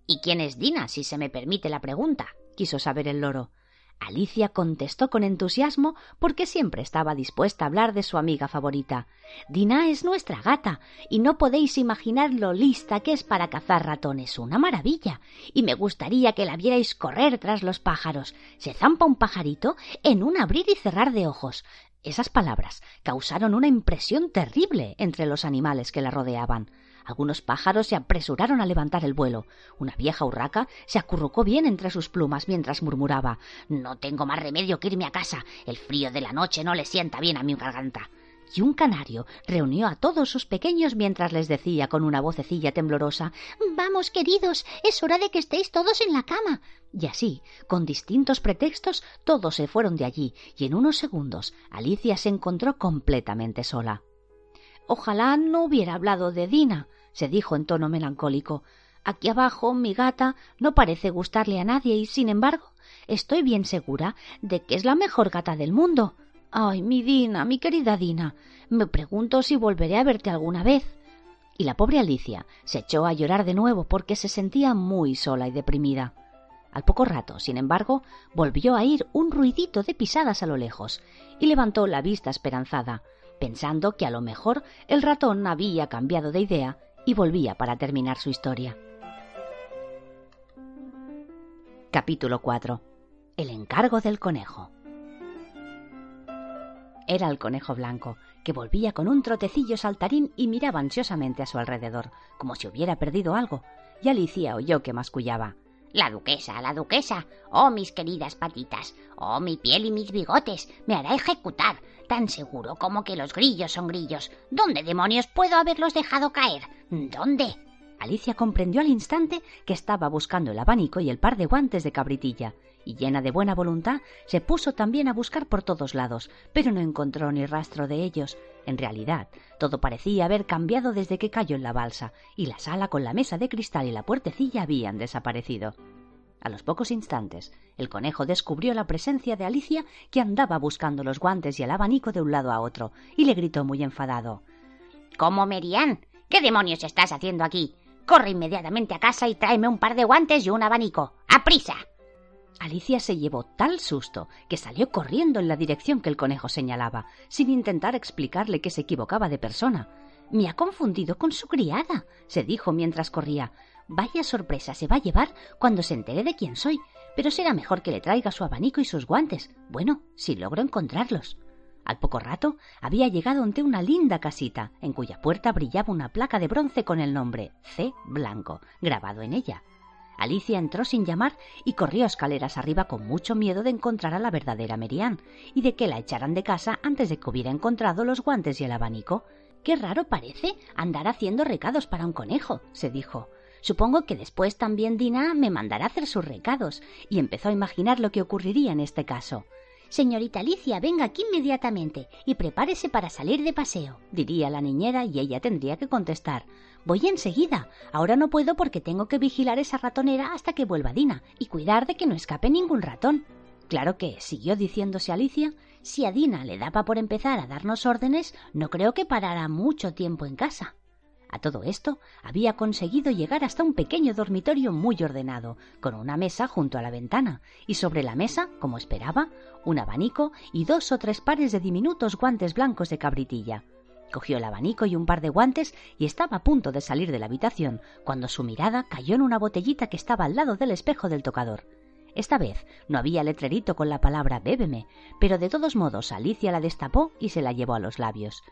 [SPEAKER 3] ¿Y quién es Dina, si se me permite la pregunta?
[SPEAKER 1] quiso saber el loro. Alicia contestó con entusiasmo porque siempre estaba dispuesta a hablar de su amiga favorita. Dina es nuestra gata y no podéis imaginar lo lista que es para cazar ratones. Una maravilla. Y me gustaría que la vierais correr tras los pájaros. Se zampa un pajarito en un abrir y cerrar de ojos. Esas palabras causaron una impresión terrible entre los animales que la rodeaban. Algunos pájaros se apresuraron a levantar el vuelo. Una vieja urraca se acurrucó bien entre sus plumas mientras murmuraba
[SPEAKER 3] No tengo más remedio que irme a casa. El frío de la noche no le sienta bien a mi garganta.
[SPEAKER 1] Y un canario reunió a todos sus pequeños mientras les decía con una vocecilla temblorosa
[SPEAKER 2] Vamos, queridos, es hora de que estéis todos en la cama.
[SPEAKER 1] Y así, con distintos pretextos, todos se fueron de allí, y en unos segundos Alicia se encontró completamente sola. Ojalá no hubiera hablado de Dina, se dijo en tono melancólico. Aquí abajo mi gata no parece gustarle a nadie y, sin embargo, estoy bien segura de que es la mejor gata del mundo. Ay, mi Dina, mi querida Dina. Me pregunto si volveré a verte alguna vez. Y la pobre Alicia se echó a llorar de nuevo porque se sentía muy sola y deprimida. Al poco rato, sin embargo, volvió a ir un ruidito de pisadas a lo lejos y levantó la vista esperanzada, pensando que a lo mejor el ratón había cambiado de idea y volvía para terminar su historia. Capítulo 4. El encargo del conejo. Era el conejo blanco, que volvía con un trotecillo saltarín y miraba ansiosamente a su alrededor, como si hubiera perdido algo, y Alicia oyó que mascullaba.
[SPEAKER 3] La duquesa, la duquesa. Oh, mis queridas patitas. Oh, mi piel y mis bigotes. Me hará ejecutar. Tan seguro como que los grillos son grillos. ¿Dónde demonios puedo haberlos dejado caer? ¿Dónde?
[SPEAKER 1] Alicia comprendió al instante que estaba buscando el abanico y el par de guantes de cabritilla, y llena de buena voluntad se puso también a buscar por todos lados, pero no encontró ni rastro de ellos. En realidad, todo parecía haber cambiado desde que cayó en la balsa, y la sala con la mesa de cristal y la puertecilla habían desaparecido. A los pocos instantes, el conejo descubrió la presencia de Alicia, que andaba buscando los guantes y el abanico de un lado a otro, y le gritó muy enfadado
[SPEAKER 3] ¿Cómo, Merian? ¿Qué demonios estás haciendo aquí? Corre inmediatamente a casa y tráeme un par de guantes y un abanico. ¡Aprisa!
[SPEAKER 1] Alicia se llevó tal susto que salió corriendo en la dirección que el conejo señalaba, sin intentar explicarle que se equivocaba de persona. Me ha confundido con su criada, se dijo mientras corría. Vaya sorpresa se va a llevar cuando se entere de quién soy, pero será mejor que le traiga su abanico y sus guantes. Bueno, si logro encontrarlos. Al poco rato había llegado ante una linda casita, en cuya puerta brillaba una placa de bronce con el nombre C. Blanco, grabado en ella. Alicia entró sin llamar y corrió escaleras arriba con mucho miedo de encontrar a la verdadera Merian y de que la echaran de casa antes de que hubiera encontrado los guantes y el abanico. Qué raro parece andar haciendo recados para un conejo, se dijo. Supongo que después también Dina me mandará hacer sus recados, y empezó a imaginar lo que ocurriría en este caso.
[SPEAKER 2] Señorita Alicia, venga aquí inmediatamente y prepárese para salir de paseo,
[SPEAKER 1] diría la niñera y ella tendría que contestar. Voy enseguida. Ahora no puedo porque tengo que vigilar esa ratonera hasta que vuelva Dina y cuidar de que no escape ningún ratón. Claro que, siguió diciéndose Alicia, si a Dina le daba por empezar a darnos órdenes, no creo que parara mucho tiempo en casa. A todo esto había conseguido llegar hasta un pequeño dormitorio muy ordenado, con una mesa junto a la ventana, y sobre la mesa, como esperaba, un abanico y dos o tres pares de diminutos guantes blancos de cabritilla. Cogió el abanico y un par de guantes y estaba a punto de salir de la habitación cuando su mirada cayó en una botellita que estaba al lado del espejo del tocador. Esta vez no había letrerito con la palabra bébeme, pero de todos modos Alicia la destapó y se la llevó a los labios.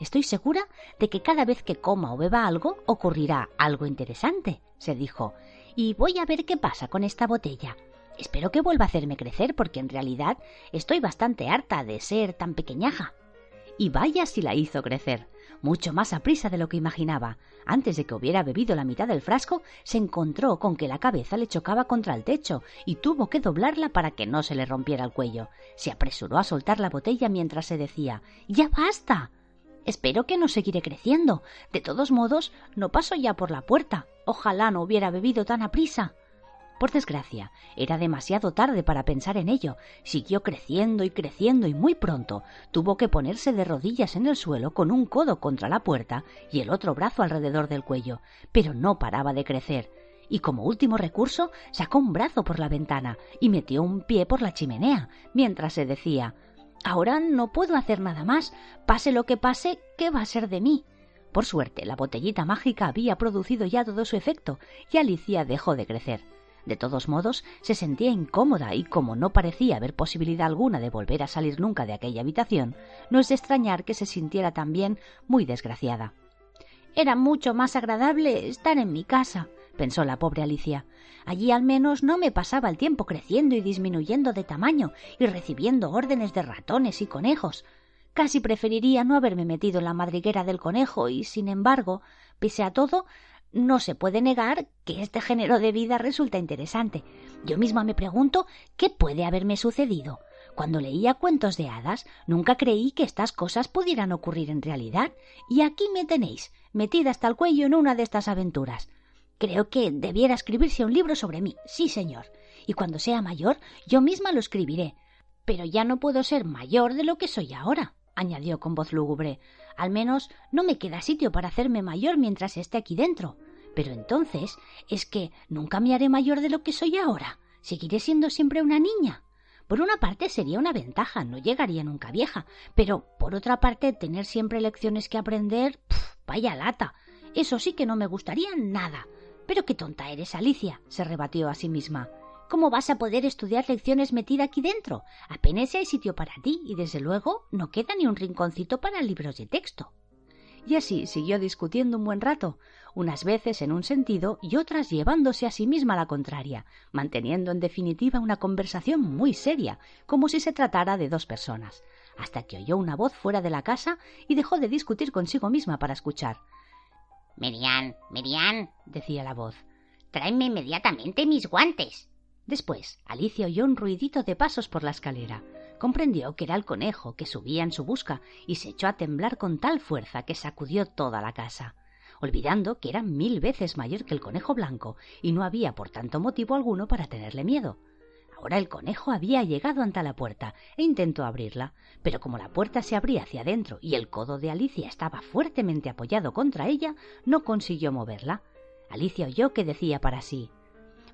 [SPEAKER 1] Estoy segura de que cada vez que coma o beba algo ocurrirá algo interesante, se dijo, y voy a ver qué pasa con esta botella. Espero que vuelva a hacerme crecer porque en realidad estoy bastante harta de ser tan pequeñaja y vaya si la hizo crecer, mucho más a prisa de lo que imaginaba. Antes de que hubiera bebido la mitad del frasco, se encontró con que la cabeza le chocaba contra el techo y tuvo que doblarla para que no se le rompiera el cuello. Se apresuró a soltar la botella mientras se decía Ya basta. Espero que no seguiré creciendo. De todos modos, no paso ya por la puerta. Ojalá no hubiera bebido tan aprisa. Por desgracia, era demasiado tarde para pensar en ello. Siguió creciendo y creciendo y muy pronto tuvo que ponerse de rodillas en el suelo con un codo contra la puerta y el otro brazo alrededor del cuello, pero no paraba de crecer. Y como último recurso sacó un brazo por la ventana y metió un pie por la chimenea, mientras se decía Ahora no puedo hacer nada más. Pase lo que pase, ¿qué va a ser de mí? Por suerte, la botellita mágica había producido ya todo su efecto y Alicia dejó de crecer. De todos modos, se sentía incómoda y como no parecía haber posibilidad alguna de volver a salir nunca de aquella habitación, no es de extrañar que se sintiera también muy desgraciada. Era mucho más agradable estar en mi casa, pensó la pobre Alicia. Allí al menos no me pasaba el tiempo creciendo y disminuyendo de tamaño y recibiendo órdenes de ratones y conejos. Casi preferiría no haberme metido en la madriguera del conejo y, sin embargo, pese a todo, no se puede negar que este género de vida resulta interesante. Yo misma me pregunto qué puede haberme sucedido. Cuando leía cuentos de hadas, nunca creí que estas cosas pudieran ocurrir en realidad, y aquí me tenéis, metida hasta el cuello en una de estas aventuras. Creo que debiera escribirse un libro sobre mí, sí, señor, y cuando sea mayor yo misma lo escribiré. Pero ya no puedo ser mayor de lo que soy ahora, añadió con voz lúgubre. Al menos no me queda sitio para hacerme mayor mientras esté aquí dentro. Pero entonces es que nunca me haré mayor de lo que soy ahora. Seguiré siendo siempre una niña. Por una parte sería una ventaja, no llegaría nunca vieja, pero por otra parte tener siempre lecciones que aprender, vaya lata. Eso sí que no me gustaría nada. Pero qué tonta eres, Alicia, se rebatió a sí misma. ¿Cómo vas a poder estudiar lecciones metida aquí dentro? Apenas hay sitio para ti y desde luego no queda ni un rinconcito para libros de texto. Y así siguió discutiendo un buen rato, unas veces en un sentido y otras llevándose a sí misma la contraria, manteniendo en definitiva una conversación muy seria, como si se tratara de dos personas, hasta que oyó una voz fuera de la casa y dejó de discutir consigo misma para escuchar.
[SPEAKER 3] Miriam, Miriam,
[SPEAKER 1] decía la voz,
[SPEAKER 3] tráeme inmediatamente mis guantes.
[SPEAKER 1] Después, Alicia oyó un ruidito de pasos por la escalera. Comprendió que era el conejo que subía en su busca y se echó a temblar con tal fuerza que sacudió toda la casa olvidando que era mil veces mayor que el conejo blanco y no había por tanto motivo alguno para tenerle miedo. Ahora el conejo había llegado ante la puerta e intentó abrirla, pero como la puerta se abría hacia adentro y el codo de Alicia estaba fuertemente apoyado contra ella, no consiguió moverla. Alicia oyó que decía para sí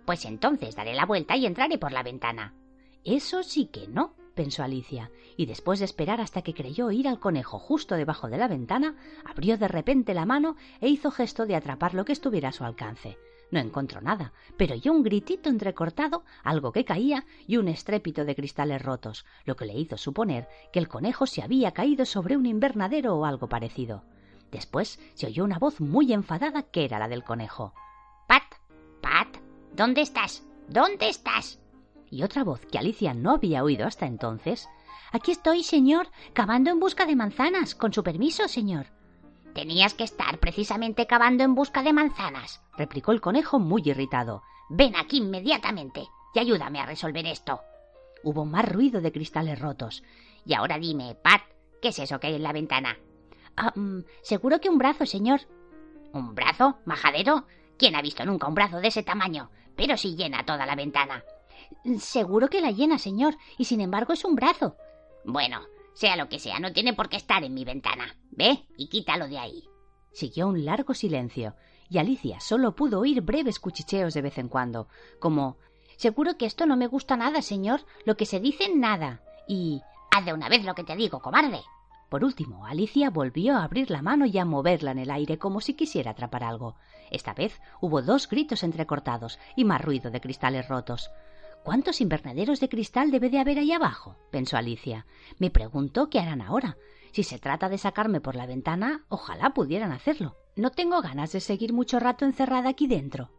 [SPEAKER 3] Pues entonces daré la vuelta y entraré por la ventana.
[SPEAKER 1] Eso sí que no, pensó Alicia, y después de esperar hasta que creyó oír al conejo justo debajo de la ventana, abrió de repente la mano e hizo gesto de atrapar lo que estuviera a su alcance. No encontró nada, pero oyó un gritito entrecortado, algo que caía y un estrépito de cristales rotos, lo que le hizo suponer que el conejo se había caído sobre un invernadero o algo parecido. Después se oyó una voz muy enfadada que era la del conejo.
[SPEAKER 3] Pat, Pat, ¿dónde estás? ¿Dónde estás?
[SPEAKER 1] y otra voz que Alicia no había oído hasta entonces. Aquí estoy, señor, cavando en busca de manzanas, con su permiso, señor.
[SPEAKER 3] Tenías que estar precisamente cavando en busca de manzanas,
[SPEAKER 1] replicó el conejo muy irritado.
[SPEAKER 3] Ven aquí inmediatamente y ayúdame a resolver esto.
[SPEAKER 1] Hubo más ruido de cristales rotos.
[SPEAKER 3] Y ahora dime, Pat, ¿qué es eso que hay en la ventana?
[SPEAKER 2] Ah, mm, seguro que un brazo, señor.
[SPEAKER 3] ¿Un brazo? ¿Majadero? ¿Quién ha visto nunca un brazo de ese tamaño? Pero si llena toda la ventana.
[SPEAKER 2] Seguro que la llena, señor, y sin embargo es un brazo.
[SPEAKER 3] Bueno, sea lo que sea, no tiene por qué estar en mi ventana. Ve y quítalo de ahí.
[SPEAKER 1] Siguió un largo silencio, y Alicia solo pudo oír breves cuchicheos de vez en cuando, como
[SPEAKER 2] Seguro que esto no me gusta nada, señor. Lo que se dice nada.
[SPEAKER 3] Y haz de una vez lo que te digo, cobarde.
[SPEAKER 1] Por último, Alicia volvió a abrir la mano y a moverla en el aire como si quisiera atrapar algo. Esta vez hubo dos gritos entrecortados y más ruido de cristales rotos. ¿Cuántos invernaderos de cristal debe de haber ahí abajo? pensó Alicia. Me pregunto qué harán ahora. Si se trata de sacarme por la ventana, ojalá pudieran hacerlo. No tengo ganas de seguir mucho rato encerrada aquí dentro.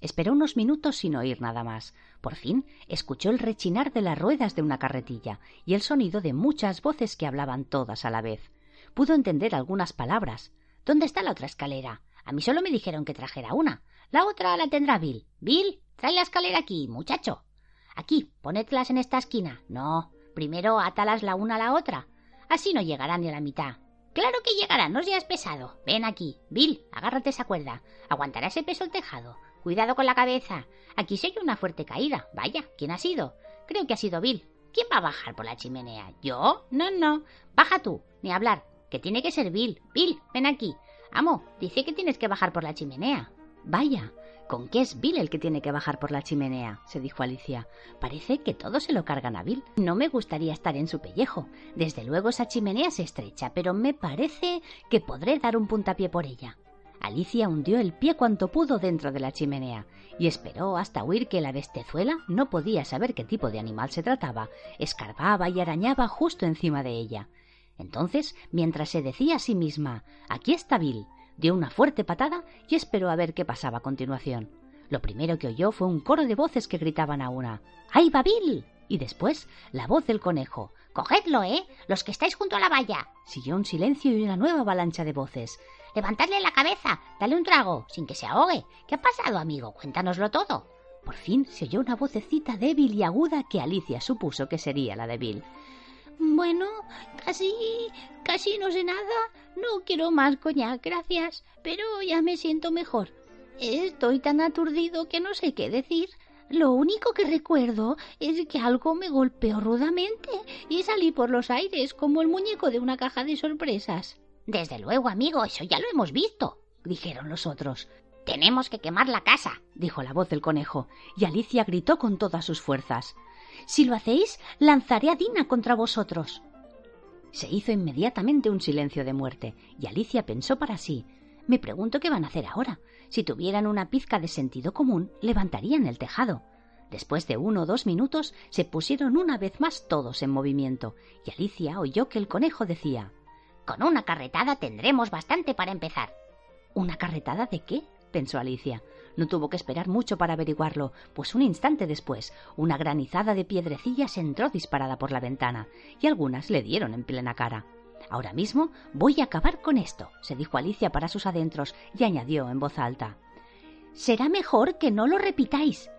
[SPEAKER 1] Esperó unos minutos sin oír nada más. Por fin escuchó el rechinar de las ruedas de una carretilla y el sonido de muchas voces que hablaban todas a la vez. Pudo entender algunas palabras. ¿Dónde está la otra escalera? A mí solo me dijeron que trajera una. La otra la tendrá Bill. Bill, trae la escalera aquí, muchacho. Aquí, ponedlas en esta esquina. No, primero átalas la una a la otra. Así no llegarán ni a la mitad. Claro que llegarán, no seas pesado. Ven aquí. Bill, agárrate esa cuerda. Aguantará ese peso el tejado. Cuidado con la cabeza. Aquí se oye una fuerte caída. Vaya, ¿quién ha sido? Creo que ha sido Bill. ¿Quién va a bajar por la chimenea? ¿Yo? No, no. Baja tú, ni hablar. Que tiene que ser Bill. Bill, ven aquí. Amo, dice que tienes que bajar por la chimenea. Vaya, ¿Con qué es Bill el que tiene que bajar por la chimenea? se dijo Alicia. Parece que todo se lo cargan a Bill. No me gustaría estar en su pellejo. Desde luego esa chimenea se estrecha, pero me parece que podré dar un puntapié por ella. Alicia hundió el pie cuanto pudo dentro de la chimenea y esperó hasta oír que la bestezuela no podía saber qué tipo de animal se trataba, escarbaba y arañaba justo encima de ella. Entonces, mientras se decía a sí misma Aquí está Bill, dio una fuerte patada y esperó a ver qué pasaba a continuación. Lo primero que oyó fue un coro de voces que gritaban a una ¡Ay, Babil! Y después la voz del conejo
[SPEAKER 3] Cogedlo, ¿eh? Los que estáis junto a la valla.
[SPEAKER 1] Siguió un silencio y una nueva avalancha de voces.
[SPEAKER 3] Levantadle la cabeza, dale un trago, sin que se ahogue. ¿Qué ha pasado, amigo? Cuéntanoslo todo.
[SPEAKER 4] Por fin se oyó una vocecita débil y aguda que Alicia supuso que sería la de Bill.
[SPEAKER 5] Bueno, casi, casi no sé nada. No quiero más coñac, gracias. Pero ya me siento mejor. Estoy tan aturdido que no sé qué decir. Lo único que recuerdo es que algo me golpeó rudamente y salí por los aires como el muñeco de una caja de sorpresas.
[SPEAKER 1] Desde luego, amigo, eso ya lo hemos visto, dijeron los otros. Tenemos que quemar la casa, dijo la voz del conejo, y Alicia gritó con todas sus fuerzas. Si lo hacéis, lanzaré a Dina contra vosotros. Se hizo inmediatamente un silencio de muerte, y Alicia pensó para sí me pregunto qué van a hacer ahora. Si tuvieran una pizca de sentido común, levantarían el tejado. Después de uno o dos minutos se pusieron una vez más todos en movimiento, y Alicia oyó que el conejo decía Con una carretada tendremos bastante para empezar. ¿Una carretada de qué? pensó Alicia. No tuvo que esperar mucho para averiguarlo, pues un instante después una granizada de piedrecillas entró disparada por la ventana, y algunas le dieron en plena cara. Ahora mismo voy a acabar con esto, se dijo Alicia para sus adentros y añadió en voz alta. Será mejor que no lo repitáis.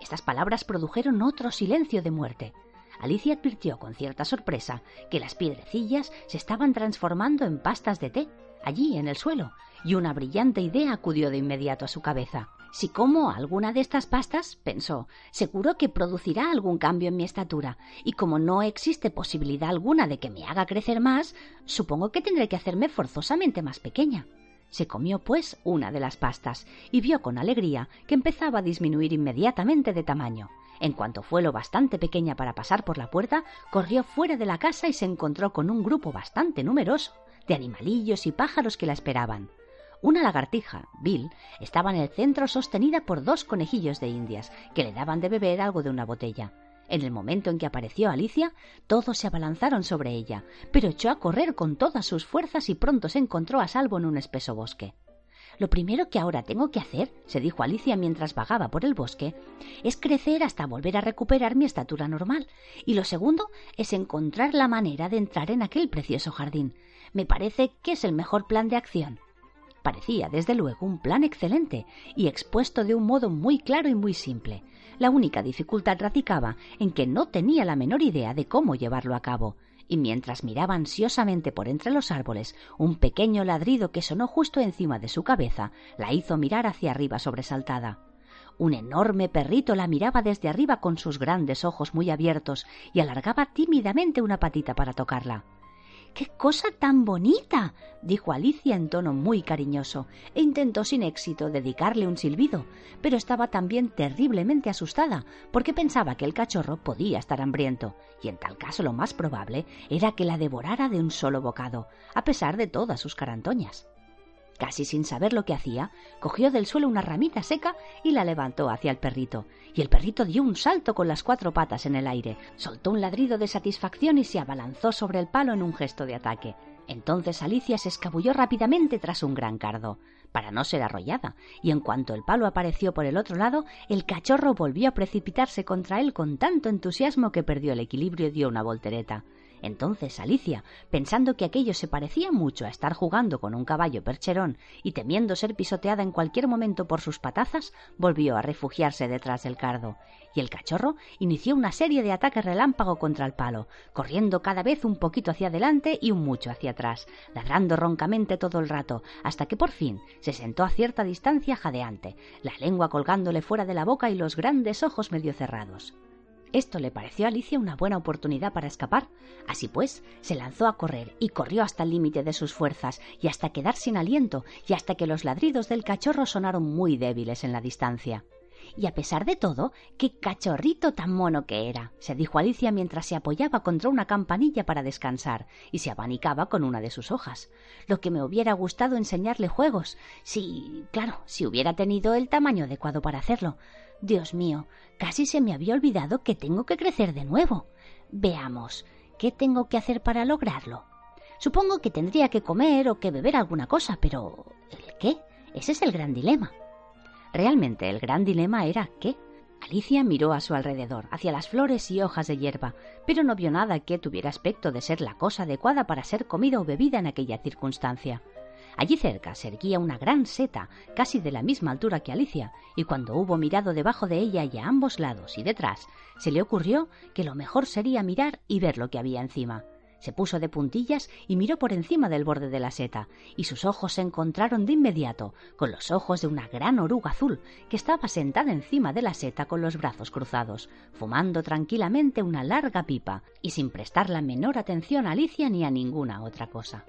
[SPEAKER 1] Estas palabras produjeron otro silencio de muerte. Alicia advirtió con cierta sorpresa que las piedrecillas se estaban transformando en pastas de té, allí en el suelo, y una brillante idea acudió de inmediato a su cabeza. Si como alguna de estas pastas, pensó, seguro que producirá algún cambio en mi estatura, y como no existe posibilidad alguna de que me haga crecer más, supongo que tendré que hacerme forzosamente más pequeña. Se comió, pues, una de las pastas, y vio con alegría que empezaba a disminuir inmediatamente de tamaño. En cuanto fue lo bastante pequeña para pasar por la puerta, corrió fuera de la casa y se encontró con un grupo bastante numeroso de animalillos y pájaros que la esperaban. Una lagartija, Bill, estaba en el centro sostenida por dos conejillos de indias, que le daban de beber algo de una botella. En el momento en que apareció Alicia, todos se abalanzaron sobre ella, pero echó a correr con todas sus fuerzas y pronto se encontró a salvo en un espeso bosque. Lo primero que ahora tengo que hacer, se dijo Alicia mientras vagaba por el bosque, es crecer hasta volver a recuperar mi estatura normal. Y lo segundo es encontrar la manera de entrar en aquel precioso jardín. Me parece que es el mejor plan de acción. Parecía, desde luego, un plan excelente y expuesto de un modo muy claro y muy simple. La única dificultad radicaba en que no tenía la menor idea de cómo llevarlo a cabo, y mientras miraba ansiosamente por entre los árboles, un pequeño ladrido que sonó justo encima de su cabeza la hizo mirar hacia arriba sobresaltada. Un enorme perrito la miraba desde arriba con sus grandes ojos muy abiertos y alargaba tímidamente una patita para tocarla. ¡Qué cosa tan bonita! dijo Alicia en tono muy cariñoso, e intentó sin éxito dedicarle un silbido, pero estaba también terriblemente asustada, porque pensaba que el cachorro podía estar hambriento, y en tal caso lo más probable era que la devorara de un solo bocado, a pesar de todas sus carantoñas. Casi sin saber lo que hacía, cogió del suelo una ramita seca y la levantó hacia el perrito, y el perrito dio un salto con las cuatro patas en el aire, soltó un ladrido de satisfacción y se abalanzó sobre el palo en un gesto de ataque. Entonces Alicia se escabulló rápidamente tras un gran cardo, para no ser arrollada, y en cuanto el palo apareció por el otro lado, el cachorro volvió a precipitarse contra él con tanto entusiasmo que perdió el equilibrio y dio una voltereta. Entonces Alicia, pensando que aquello se parecía mucho a estar jugando con un caballo percherón y temiendo ser pisoteada en cualquier momento por sus patazas, volvió a refugiarse detrás del cardo, y el cachorro inició una serie de ataques relámpago contra el palo, corriendo cada vez un poquito hacia adelante y un mucho hacia atrás, ladrando roncamente todo el rato, hasta que por fin se sentó a cierta distancia jadeante, la lengua colgándole fuera de la boca y los grandes ojos medio cerrados. Esto le pareció a Alicia una buena oportunidad para escapar. Así pues, se lanzó a correr y corrió hasta el límite de sus fuerzas y hasta quedar sin aliento y hasta que los ladridos del cachorro sonaron muy débiles en la distancia. Y a pesar de todo, qué cachorrito tan mono que era, se dijo Alicia mientras se apoyaba contra una campanilla para descansar y se abanicaba con una de sus hojas. Lo que me hubiera gustado enseñarle juegos, si, claro, si hubiera tenido el tamaño adecuado para hacerlo. Dios mío, casi se me había olvidado que tengo que crecer de nuevo. Veamos, ¿qué tengo que hacer para lograrlo? Supongo que tendría que comer o que beber alguna cosa, pero ¿el qué? Ese es el gran dilema. Realmente el gran dilema era ¿qué? Alicia miró a su alrededor, hacia las flores y hojas de hierba, pero no vio nada que tuviera aspecto de ser la cosa adecuada para ser comida o bebida en aquella circunstancia. Allí cerca se erguía una gran seta, casi de la misma altura que Alicia, y cuando hubo mirado debajo de ella y a ambos lados y detrás, se le ocurrió que lo mejor sería mirar y ver lo que había encima. Se puso de puntillas y miró por encima del borde de la seta, y sus ojos se encontraron de inmediato con los ojos de una gran oruga azul que estaba sentada encima de la seta con los brazos cruzados, fumando tranquilamente una larga pipa y sin prestar la menor atención a Alicia ni a ninguna otra cosa.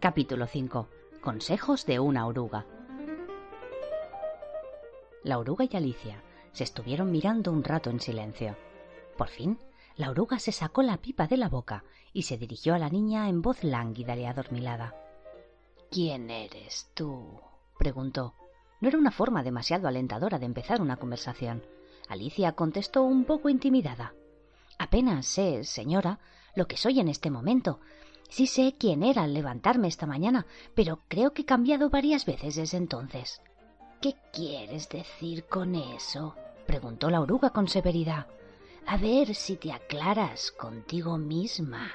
[SPEAKER 1] Capítulo 5. Consejos de una oruga. La oruga y Alicia se estuvieron mirando un rato en silencio. Por fin, la oruga se sacó la pipa de la boca y se dirigió a la niña en voz lánguida y adormilada. ¿Quién eres tú? preguntó. No era una forma demasiado alentadora de empezar una conversación. Alicia contestó un poco intimidada. Apenas sé, señora, lo que soy en este momento. Sí sé quién era al levantarme esta mañana, pero creo que he cambiado varias veces desde entonces. ¿Qué quieres decir con eso? preguntó la oruga con severidad. A ver si te aclaras contigo misma.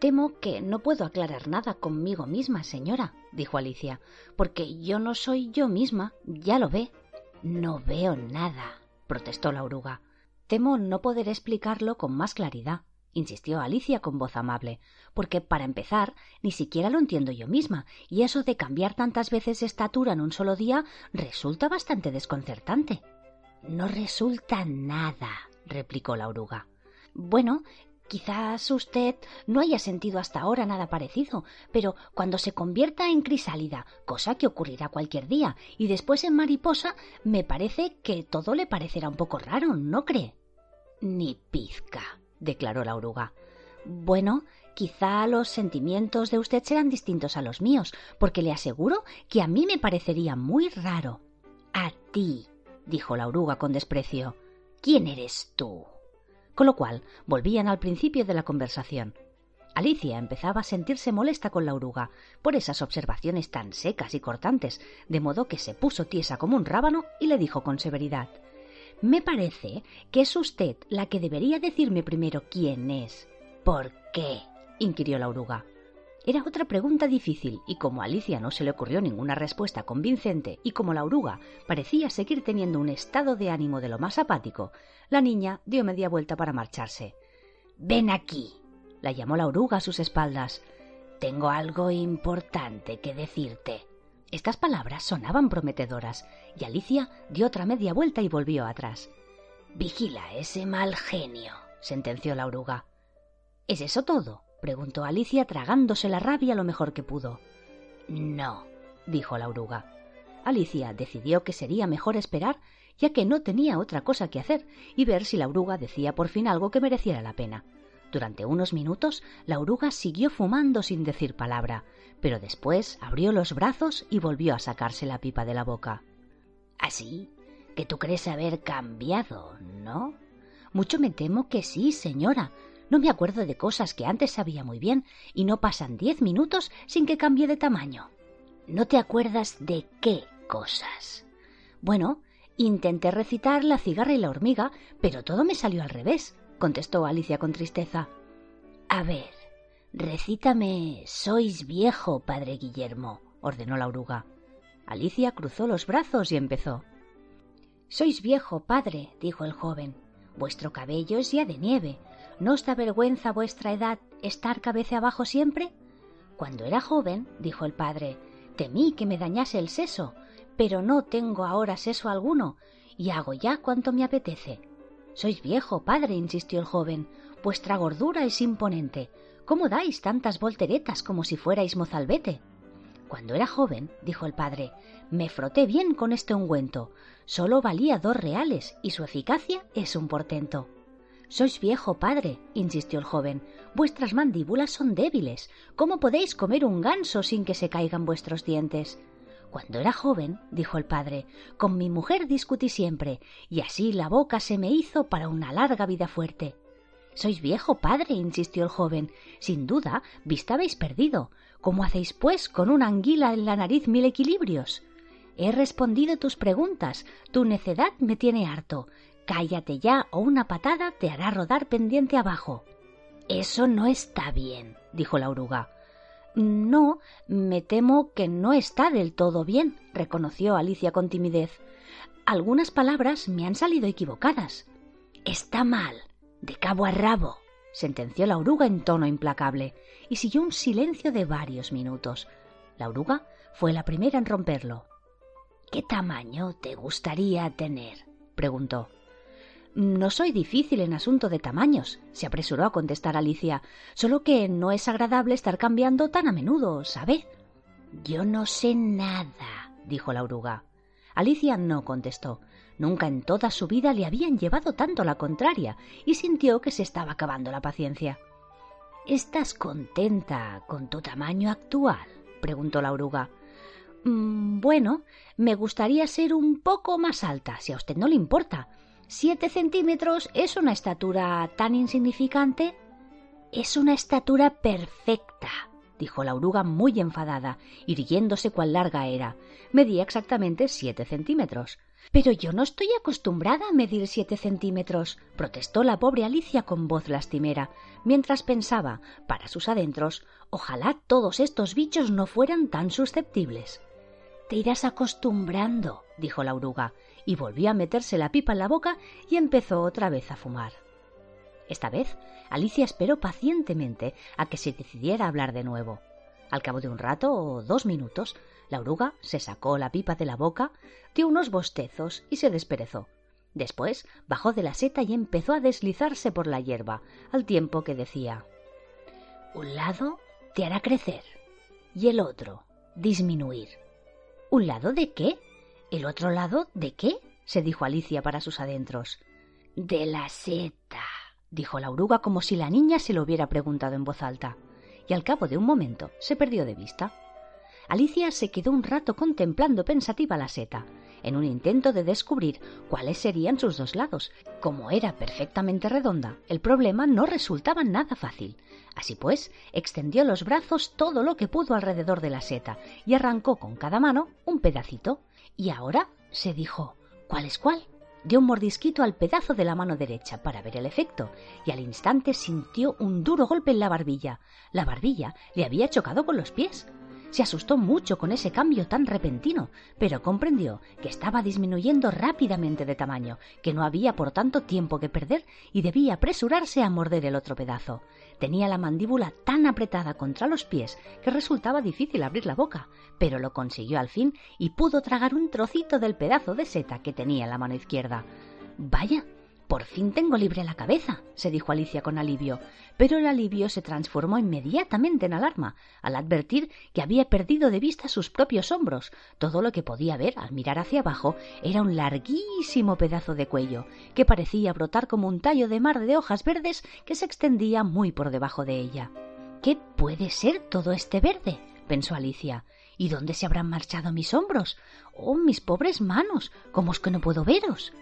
[SPEAKER 1] Temo que no puedo aclarar nada conmigo misma, señora, dijo Alicia, porque yo no soy yo misma, ya lo ve. No veo nada, protestó la oruga. Temo no poder explicarlo con más claridad, insistió Alicia con voz amable, porque para empezar ni siquiera lo entiendo yo misma, y eso de cambiar tantas veces estatura en un solo día resulta bastante desconcertante. No resulta nada, replicó la oruga. Bueno, quizás usted no haya sentido hasta ahora nada parecido, pero cuando se convierta en crisálida, cosa que ocurrirá cualquier día, y después en mariposa, me parece que todo le parecerá un poco raro, ¿no cree? Ni pizca, declaró la oruga. Bueno, quizá los sentimientos de usted serán distintos a los míos, porque le aseguro que a mí me parecería muy raro. A ti, dijo la oruga con desprecio. ¿Quién eres tú? Con lo cual volvían al principio de la conversación. Alicia empezaba a sentirse molesta con la oruga por esas observaciones tan secas y cortantes, de modo que se puso tiesa como un rábano y le dijo con severidad Me parece que es usted la que debería decirme primero quién es. ¿Por qué? inquirió la oruga. Era otra pregunta difícil, y como a Alicia no se le ocurrió ninguna respuesta convincente, y como la oruga parecía seguir teniendo un estado de ánimo de lo más apático, la niña dio media vuelta para marcharse. Ven aquí. la llamó la oruga a sus espaldas. Tengo algo importante que decirte. Estas palabras sonaban prometedoras, y Alicia dio otra media vuelta y volvió atrás. Vigila ese mal genio, sentenció la oruga. ¿Es eso todo? preguntó Alicia tragándose la rabia lo mejor que pudo. No, dijo la oruga. Alicia decidió que sería mejor esperar, ya que no tenía otra cosa que hacer, y ver si la oruga decía por fin algo que mereciera la pena. Durante unos minutos la oruga siguió fumando sin decir palabra, pero después abrió los brazos y volvió a sacarse la pipa de la boca. Así que tú crees haber cambiado, ¿no? Mucho me temo que sí, señora, no me acuerdo de cosas que antes sabía muy bien y no pasan diez minutos sin que cambie de tamaño. ¿No te acuerdas de qué cosas? Bueno, intenté recitar la cigarra y la hormiga, pero todo me salió al revés, contestó Alicia con tristeza. A ver, recítame Sois viejo, padre Guillermo, ordenó la oruga. Alicia cruzó los brazos y empezó. Sois viejo, padre, dijo el joven. Vuestro cabello es ya de nieve, ¿No os da vergüenza vuestra edad estar cabeza abajo siempre? Cuando era joven, dijo el padre, temí que me dañase el seso, pero no tengo ahora seso alguno, y hago ya cuanto me apetece. Sois viejo, padre, insistió el joven, vuestra gordura es imponente. ¿Cómo dais tantas volteretas como si fuerais mozalbete? Cuando era joven, dijo el padre, me froté bien con este ungüento. Solo valía dos reales y su eficacia es un portento. Sois viejo, padre, insistió el joven. Vuestras mandíbulas son débiles. ¿Cómo podéis comer un ganso sin que se caigan vuestros dientes? Cuando era joven, dijo el padre, con mi mujer discutí siempre, y así la boca se me hizo para una larga vida fuerte. Sois viejo, padre, insistió el joven. Sin duda, vista habéis perdido. ¿Cómo hacéis, pues, con una anguila en la nariz mil equilibrios? He respondido tus preguntas. Tu necedad me tiene harto. Cállate ya o una patada te hará rodar pendiente abajo. Eso no está bien, dijo la oruga. No, me temo que no está del todo bien, reconoció Alicia con timidez. Algunas palabras me han salido equivocadas. Está mal, de cabo a rabo, sentenció la oruga en tono implacable, y siguió un silencio de varios minutos. La oruga fue la primera en romperlo. ¿Qué tamaño te gustaría tener? preguntó. No soy difícil en asunto de tamaños, se apresuró a contestar Alicia, solo que no es agradable estar cambiando tan a menudo, ¿sabe? Yo no sé nada, dijo la oruga. Alicia no contestó. Nunca en toda su vida le habían llevado tanto la contraria y sintió que se estaba acabando la paciencia. ¿Estás contenta con tu tamaño actual? preguntó la oruga. Mm, bueno, me gustaría ser un poco más alta, si a usted no le importa. ¿Siete centímetros es una estatura tan insignificante? Es una estatura perfecta, dijo la oruga muy enfadada, irguiéndose cuán larga era. Medía exactamente siete centímetros. Pero yo no estoy acostumbrada a medir siete centímetros, protestó la pobre Alicia con voz lastimera, mientras pensaba, para sus adentros, ojalá todos estos bichos no fueran tan susceptibles. Te irás acostumbrando, dijo la oruga, y volvió a meterse la pipa en la boca y empezó otra vez a fumar. Esta vez Alicia esperó pacientemente a que se decidiera a hablar de nuevo. Al cabo de un rato o dos minutos, la oruga se sacó la pipa de la boca, dio unos bostezos y se desperezó. Después bajó de la seta y empezó a deslizarse por la hierba, al tiempo que decía Un lado te hará crecer y el otro disminuir. ¿Un lado de qué? ¿El otro lado de qué? se dijo Alicia para sus adentros. De la seta, dijo la oruga como si la niña se lo hubiera preguntado en voz alta, y al cabo de un momento se perdió de vista. Alicia se quedó un rato contemplando pensativa la seta, en un intento de descubrir cuáles serían sus dos lados. Como era perfectamente redonda, el problema no resultaba nada fácil. Así pues, extendió los brazos todo lo que pudo alrededor de la seta y arrancó con cada mano un pedacito. Y ahora, se dijo, ¿cuál es cuál? Dio un mordisquito al pedazo de la mano derecha para ver el efecto, y al instante sintió un duro golpe en la barbilla. La barbilla le había chocado con los pies. Se asustó mucho con ese cambio tan repentino, pero comprendió que estaba disminuyendo rápidamente de tamaño, que no había por tanto tiempo que perder y debía apresurarse a morder el otro pedazo. Tenía la mandíbula tan apretada contra los pies que resultaba difícil abrir la boca, pero lo consiguió al fin y pudo tragar un trocito del pedazo de seta que tenía en la mano izquierda. Vaya, por fin tengo libre la cabeza, se dijo Alicia con alivio, pero el alivio se transformó inmediatamente en alarma al advertir que había perdido de vista sus propios hombros. Todo lo que podía ver al mirar hacia abajo era un larguísimo pedazo de cuello, que parecía brotar como un tallo de mar de hojas verdes que se extendía muy por debajo de ella. ¿Qué puede ser todo este verde? pensó Alicia. ¿Y dónde se habrán marchado mis hombros? Oh, mis pobres manos. ¿Cómo es que no puedo veros?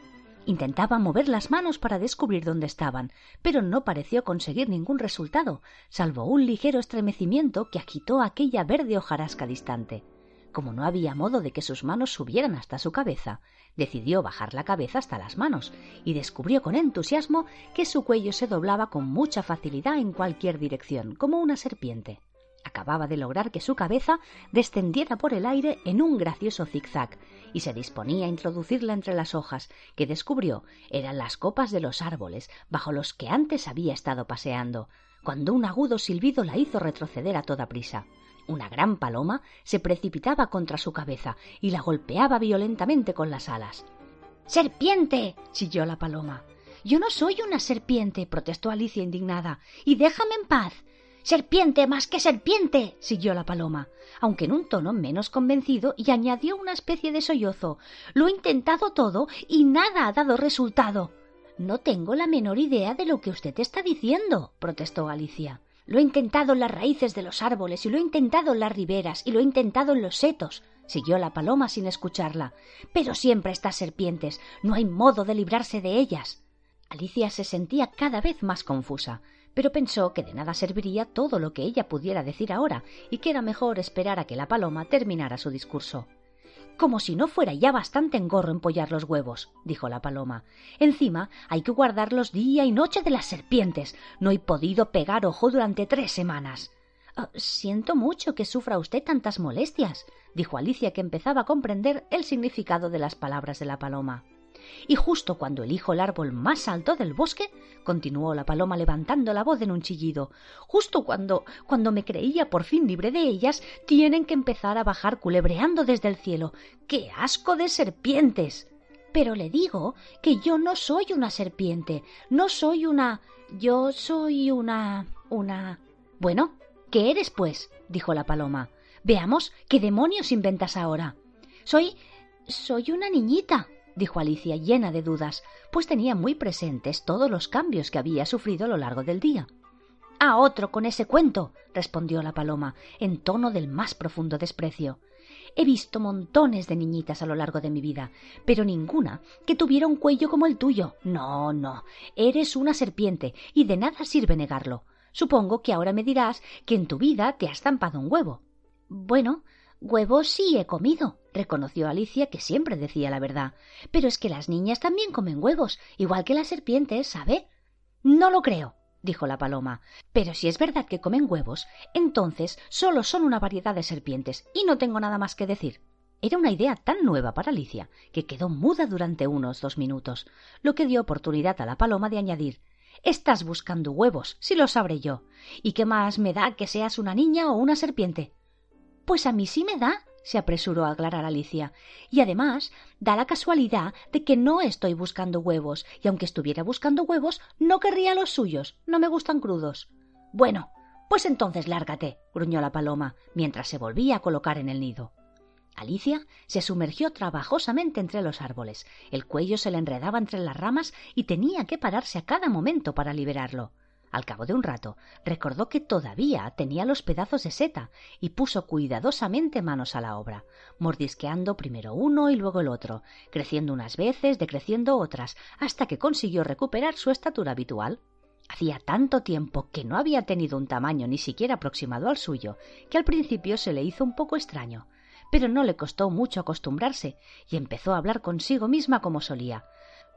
[SPEAKER 1] Intentaba mover las manos para descubrir dónde estaban, pero no pareció conseguir ningún resultado, salvo un ligero estremecimiento que agitó aquella verde hojarasca distante. Como no había modo de que sus manos subieran hasta su cabeza, decidió bajar la cabeza hasta las manos y descubrió con entusiasmo que su cuello se doblaba con mucha facilidad en cualquier dirección, como una serpiente. Acababa de lograr que su cabeza descendiera por el aire en un gracioso zigzag y se disponía a introducirla entre las hojas, que descubrió eran las copas de los árboles bajo los que antes había estado paseando, cuando un agudo silbido la hizo retroceder a toda prisa. Una gran paloma se precipitaba contra su cabeza y la golpeaba violentamente con las alas. ¡Serpiente! chilló la paloma. Yo no soy una serpiente, protestó Alicia indignada, y déjame en paz. Serpiente más que serpiente. siguió la paloma, aunque en un tono menos convencido, y añadió una especie de sollozo. Lo he intentado todo y nada ha dado resultado. No tengo la menor idea de lo que usted está diciendo, protestó Alicia. Lo he intentado en las raíces de los árboles y lo he intentado en las riberas y lo he intentado en los setos, siguió la paloma sin escucharla. Pero siempre estas serpientes. No hay modo de librarse de ellas. Alicia se sentía cada vez más confusa pero pensó que de nada serviría todo lo que ella pudiera decir ahora y que era mejor esperar a que la paloma terminara su discurso. Como si no fuera ya bastante engorro empollar los huevos, dijo la paloma. Encima hay que guardarlos día y noche de las serpientes. No he podido pegar ojo durante tres semanas. Ah, siento mucho que sufra usted tantas molestias, dijo Alicia, que empezaba a comprender el significado de las palabras de la paloma. Y justo cuando elijo el árbol más alto del bosque, continuó la paloma levantando la voz en un chillido, justo cuando cuando me creía por fin libre de ellas, tienen que empezar a bajar culebreando desde el cielo. ¡Qué asco de serpientes! Pero le digo que yo no soy una serpiente, no soy una. yo soy una. una. Bueno, ¿Qué eres, pues? dijo la paloma. Veamos, ¿qué demonios inventas ahora? Soy. soy una niñita, dijo Alicia, llena de dudas, pues tenía muy presentes todos los cambios que había sufrido a lo largo del día. A otro con ese cuento, respondió la paloma, en tono del más profundo desprecio. He visto montones de niñitas a lo largo de mi vida, pero ninguna que tuviera un cuello como el tuyo. No, no, eres una serpiente, y de nada sirve negarlo. Supongo que ahora me dirás que en tu vida te has zampado un huevo. Bueno, huevos sí he comido, reconoció Alicia, que siempre decía la verdad. Pero es que las niñas también comen huevos, igual que las serpientes, ¿sabe? No lo creo, dijo la paloma. Pero si es verdad que comen huevos, entonces solo son una variedad de serpientes, y no tengo nada más que decir. Era una idea tan nueva para Alicia que quedó muda durante unos dos minutos, lo que dio oportunidad a la paloma de añadir Estás buscando huevos, si lo sabré yo. ¿Y qué más me da que seas una niña o una serpiente? Pues a mí sí me da, se apresuró a aclarar Alicia. Y además, da la casualidad de que no estoy buscando huevos, y aunque estuviera buscando huevos, no querría los suyos. No me gustan crudos. Bueno, pues entonces lárgate, gruñó la paloma, mientras se volvía a colocar en el nido. Alicia se sumergió trabajosamente entre los árboles. El cuello se le enredaba entre las ramas y tenía que pararse a cada momento para liberarlo. Al cabo de un rato recordó que todavía tenía los pedazos de seta y puso cuidadosamente manos a la obra, mordisqueando primero uno y luego el otro, creciendo unas veces, decreciendo otras, hasta que consiguió recuperar su estatura habitual. Hacía tanto tiempo que no había tenido un tamaño ni siquiera aproximado al suyo, que al principio se le hizo un poco extraño pero no le costó mucho acostumbrarse y empezó a hablar consigo misma como solía.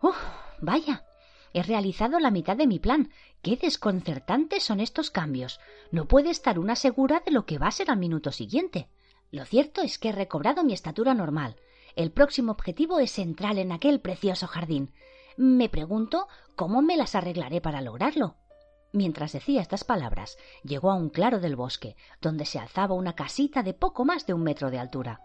[SPEAKER 1] ¡Uf! Vaya. He realizado la mitad de mi plan. Qué desconcertantes son estos cambios. No puede estar una segura de lo que va a ser al minuto siguiente. Lo cierto es que he recobrado mi estatura normal. El próximo objetivo es entrar en aquel precioso jardín. Me pregunto cómo me las arreglaré para lograrlo. Mientras decía estas palabras, llegó a un claro del bosque, donde se alzaba una casita de poco más de un metro de altura.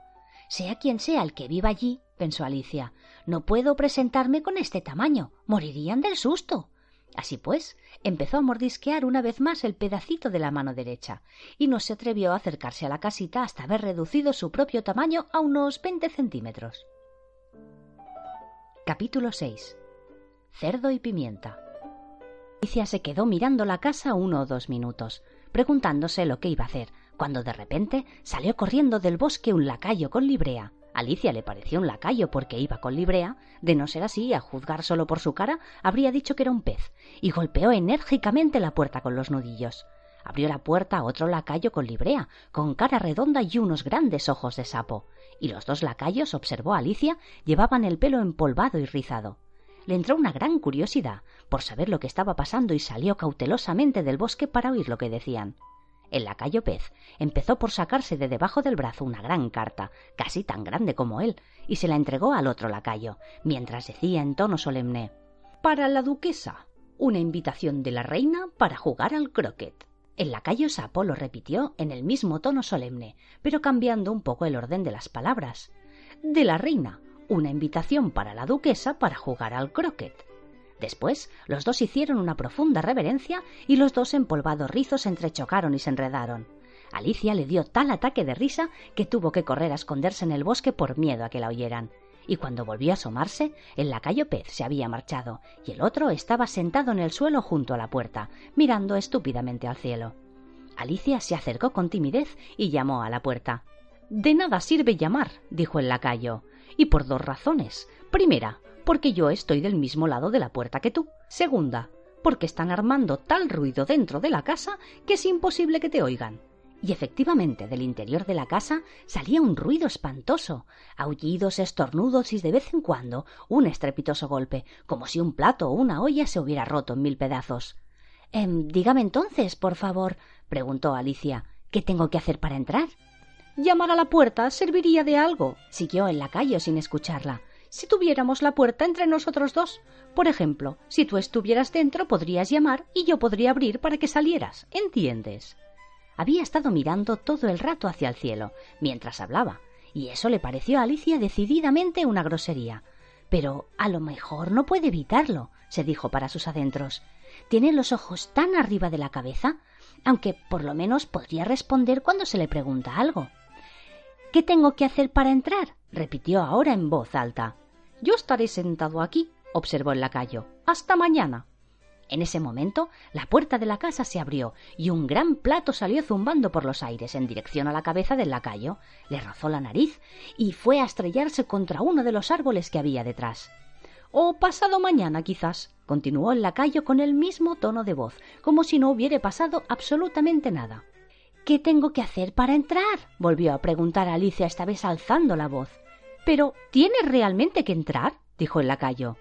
[SPEAKER 1] Sea quien sea el que viva allí, pensó Alicia, no puedo presentarme con este tamaño. Morirían del susto. Así pues, empezó a mordisquear una vez más el pedacito de la mano derecha, y no se atrevió a acercarse a la casita hasta haber reducido su propio tamaño a unos veinte centímetros. Capítulo 6 Cerdo y pimienta Alicia se quedó mirando la casa uno o dos minutos, preguntándose lo que iba a hacer, cuando de repente salió corriendo del bosque un lacayo con librea. Alicia le pareció un lacayo porque iba con librea, de no ser así, a juzgar solo por su cara, habría dicho que era un pez, y golpeó enérgicamente la puerta con los nudillos. Abrió la puerta a otro lacayo con librea, con cara redonda y unos grandes ojos de sapo, y los dos lacayos, observó Alicia, llevaban el pelo empolvado y rizado le entró una gran curiosidad por saber lo que estaba pasando y salió cautelosamente del bosque para oír lo que decían. El lacayo pez empezó por sacarse de debajo del brazo una gran carta, casi tan grande como él, y se la entregó al otro lacayo, mientras decía en tono solemne Para la duquesa. Una invitación de la reina para jugar al croquet. El lacayo sapo lo repitió en el mismo tono solemne, pero cambiando un poco el orden de las palabras. De la reina, una invitación para la duquesa para jugar al croquet. Después, los dos hicieron una profunda reverencia y los dos empolvados rizos se entrechocaron y se enredaron. Alicia le dio tal ataque de risa que tuvo que correr a esconderse en el bosque por miedo a que la oyeran. Y cuando volvió a asomarse, el lacayo pez se había marchado y el otro estaba sentado en el suelo junto a la puerta, mirando estúpidamente al cielo. Alicia se acercó con timidez y llamó a la puerta. De nada sirve llamar, dijo el lacayo y por dos razones. Primera, porque yo estoy del mismo lado de la puerta que tú. Segunda, porque están armando tal ruido dentro de la casa que es imposible que te oigan. Y efectivamente del interior de la casa salía un ruido espantoso, aullidos, estornudos y de vez en cuando un estrepitoso golpe, como si un plato o una olla se hubiera roto en mil pedazos. Em, dígame entonces, por favor, preguntó Alicia, ¿Qué tengo que hacer para entrar? Llamar a la puerta serviría de algo, siguió el lacayo sin escucharla. Si tuviéramos la puerta entre nosotros dos. Por ejemplo, si tú estuvieras dentro podrías llamar y yo podría abrir para que salieras. ¿Entiendes? Había estado mirando todo el rato hacia el cielo, mientras hablaba, y eso le pareció a Alicia decididamente una grosería. Pero a lo mejor no puede evitarlo, se dijo para sus adentros. Tiene los ojos tan arriba de la cabeza, aunque por lo menos podría responder cuando se le pregunta algo. ¿Qué tengo que hacer para entrar? repitió ahora en voz alta. Yo estaré sentado aquí, observó el lacayo. Hasta mañana. En ese momento la puerta de la casa se abrió y un gran plato salió zumbando por los aires en dirección a la cabeza del lacayo, le rozó la nariz y fue a estrellarse contra uno de los árboles que había detrás. O pasado mañana, quizás, continuó el lacayo con el mismo tono de voz, como si no hubiera pasado absolutamente nada. ¿Qué tengo que hacer para entrar? volvió a preguntar Alicia esta vez alzando la voz. Pero ¿tienes realmente que entrar? dijo el lacayo.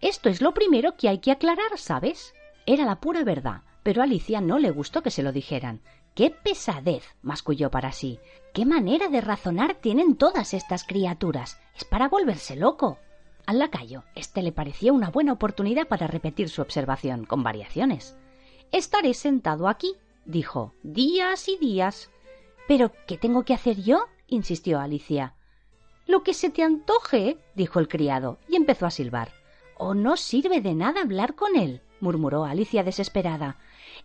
[SPEAKER 1] Esto es lo primero que hay que aclarar, ¿sabes? Era la pura verdad, pero a Alicia no le gustó que se lo dijeran. ¡Qué pesadez! masculló para sí. ¡Qué manera de razonar tienen todas estas criaturas! Es para volverse loco. Al lacayo, este le pareció una buena oportunidad para repetir su observación, con variaciones. Estaré sentado aquí, dijo, días y días. ¿Pero qué tengo que hacer yo? insistió Alicia. Lo que se te antoje, dijo el criado, y empezó a silbar. Oh, no sirve de nada hablar con él, murmuró Alicia desesperada.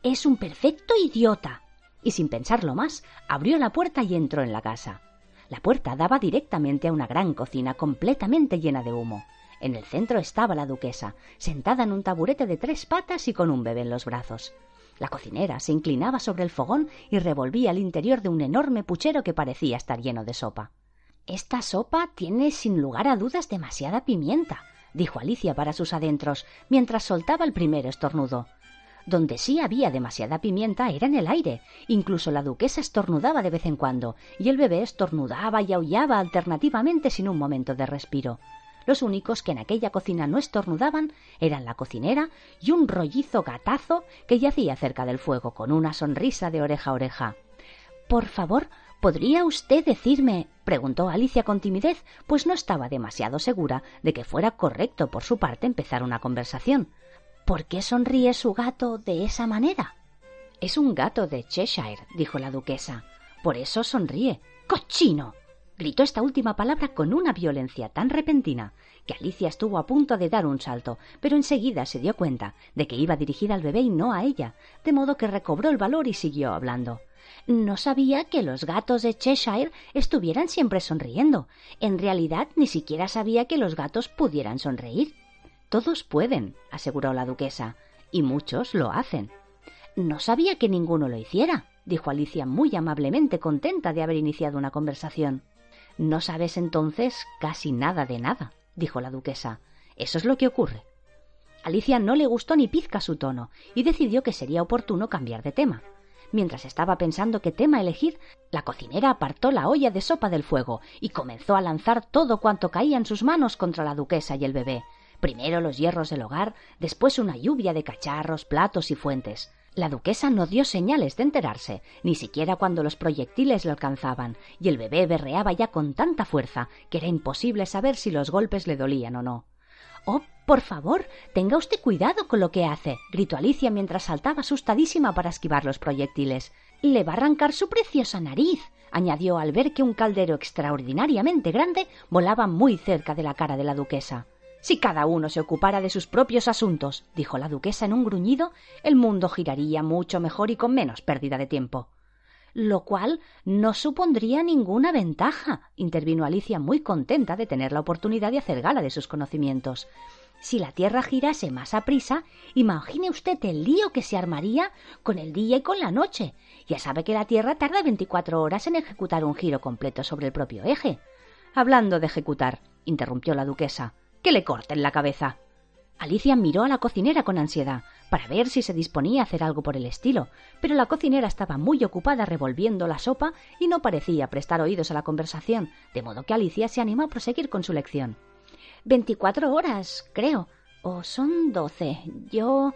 [SPEAKER 1] Es un perfecto idiota. Y sin pensarlo más, abrió la puerta y entró en la casa. La puerta daba directamente a una gran cocina completamente llena de humo. En el centro estaba la duquesa, sentada en un taburete de tres patas y con un bebé en los brazos. La cocinera se inclinaba sobre el fogón y revolvía el interior de un enorme puchero que parecía estar lleno de sopa. Esta sopa tiene sin lugar a dudas demasiada pimienta, dijo Alicia para sus adentros, mientras soltaba el primer estornudo. Donde sí había demasiada pimienta era en el aire. Incluso la duquesa estornudaba de vez en cuando, y el bebé estornudaba y aullaba alternativamente sin un momento de respiro. Los únicos que en aquella cocina no estornudaban eran la cocinera y un rollizo gatazo que yacía cerca del fuego con una sonrisa de oreja a oreja. Por favor, ¿Podría usted decirme? preguntó Alicia con timidez, pues no estaba demasiado segura de que fuera correcto por su parte empezar una conversación. ¿Por qué sonríe su gato de esa manera? Es un gato de Cheshire, dijo la duquesa. Por eso sonríe. ¡Cochino! Gritó esta última palabra con una violencia tan repentina que Alicia estuvo a punto de dar un salto, pero enseguida se dio cuenta de que iba dirigida al bebé y no a ella, de modo que recobró el valor y siguió hablando. No sabía que los gatos de Cheshire estuvieran siempre sonriendo. En realidad ni siquiera sabía que los gatos pudieran sonreír. Todos pueden, aseguró la duquesa, y muchos lo hacen. No sabía que ninguno lo hiciera, dijo Alicia muy amablemente contenta de haber iniciado una conversación. No sabes entonces casi nada de nada, dijo la duquesa. Eso es lo que ocurre. Alicia no le gustó ni pizca su tono y decidió que sería oportuno cambiar de tema. Mientras estaba pensando qué tema elegir, la cocinera apartó la olla de sopa del fuego y comenzó a lanzar todo cuanto caía en sus manos contra la duquesa y el bebé. Primero los hierros del hogar, después una lluvia de cacharros, platos y fuentes. La duquesa no dio señales de enterarse, ni siquiera cuando los proyectiles le alcanzaban, y el bebé berreaba ya con tanta fuerza que era imposible saber si los golpes le dolían o no. Oh, por favor, tenga usted cuidado con lo que hace, gritó Alicia mientras saltaba asustadísima para esquivar los proyectiles. Le va a arrancar su preciosa nariz, añadió al ver que un caldero extraordinariamente grande volaba muy cerca de la cara de la duquesa. Si cada uno se ocupara de sus propios asuntos, dijo la duquesa en un gruñido, el mundo giraría mucho mejor y con menos pérdida de tiempo lo cual no supondría ninguna ventaja, intervino Alicia muy contenta de tener la oportunidad de hacer gala de sus conocimientos. Si la Tierra girase más a prisa, imagine usted el lío que se armaría con el día y con la noche. Ya sabe que la Tierra tarda veinticuatro horas en ejecutar un giro completo sobre el propio eje. Hablando de ejecutar, interrumpió la duquesa, que le corten la cabeza. Alicia miró a la cocinera con ansiedad para ver si se disponía a hacer algo por el estilo, pero la cocinera estaba muy ocupada revolviendo la sopa y no parecía prestar oídos a la conversación, de modo que Alicia se animó a proseguir con su lección. Veinticuatro horas, creo. O son doce. Yo.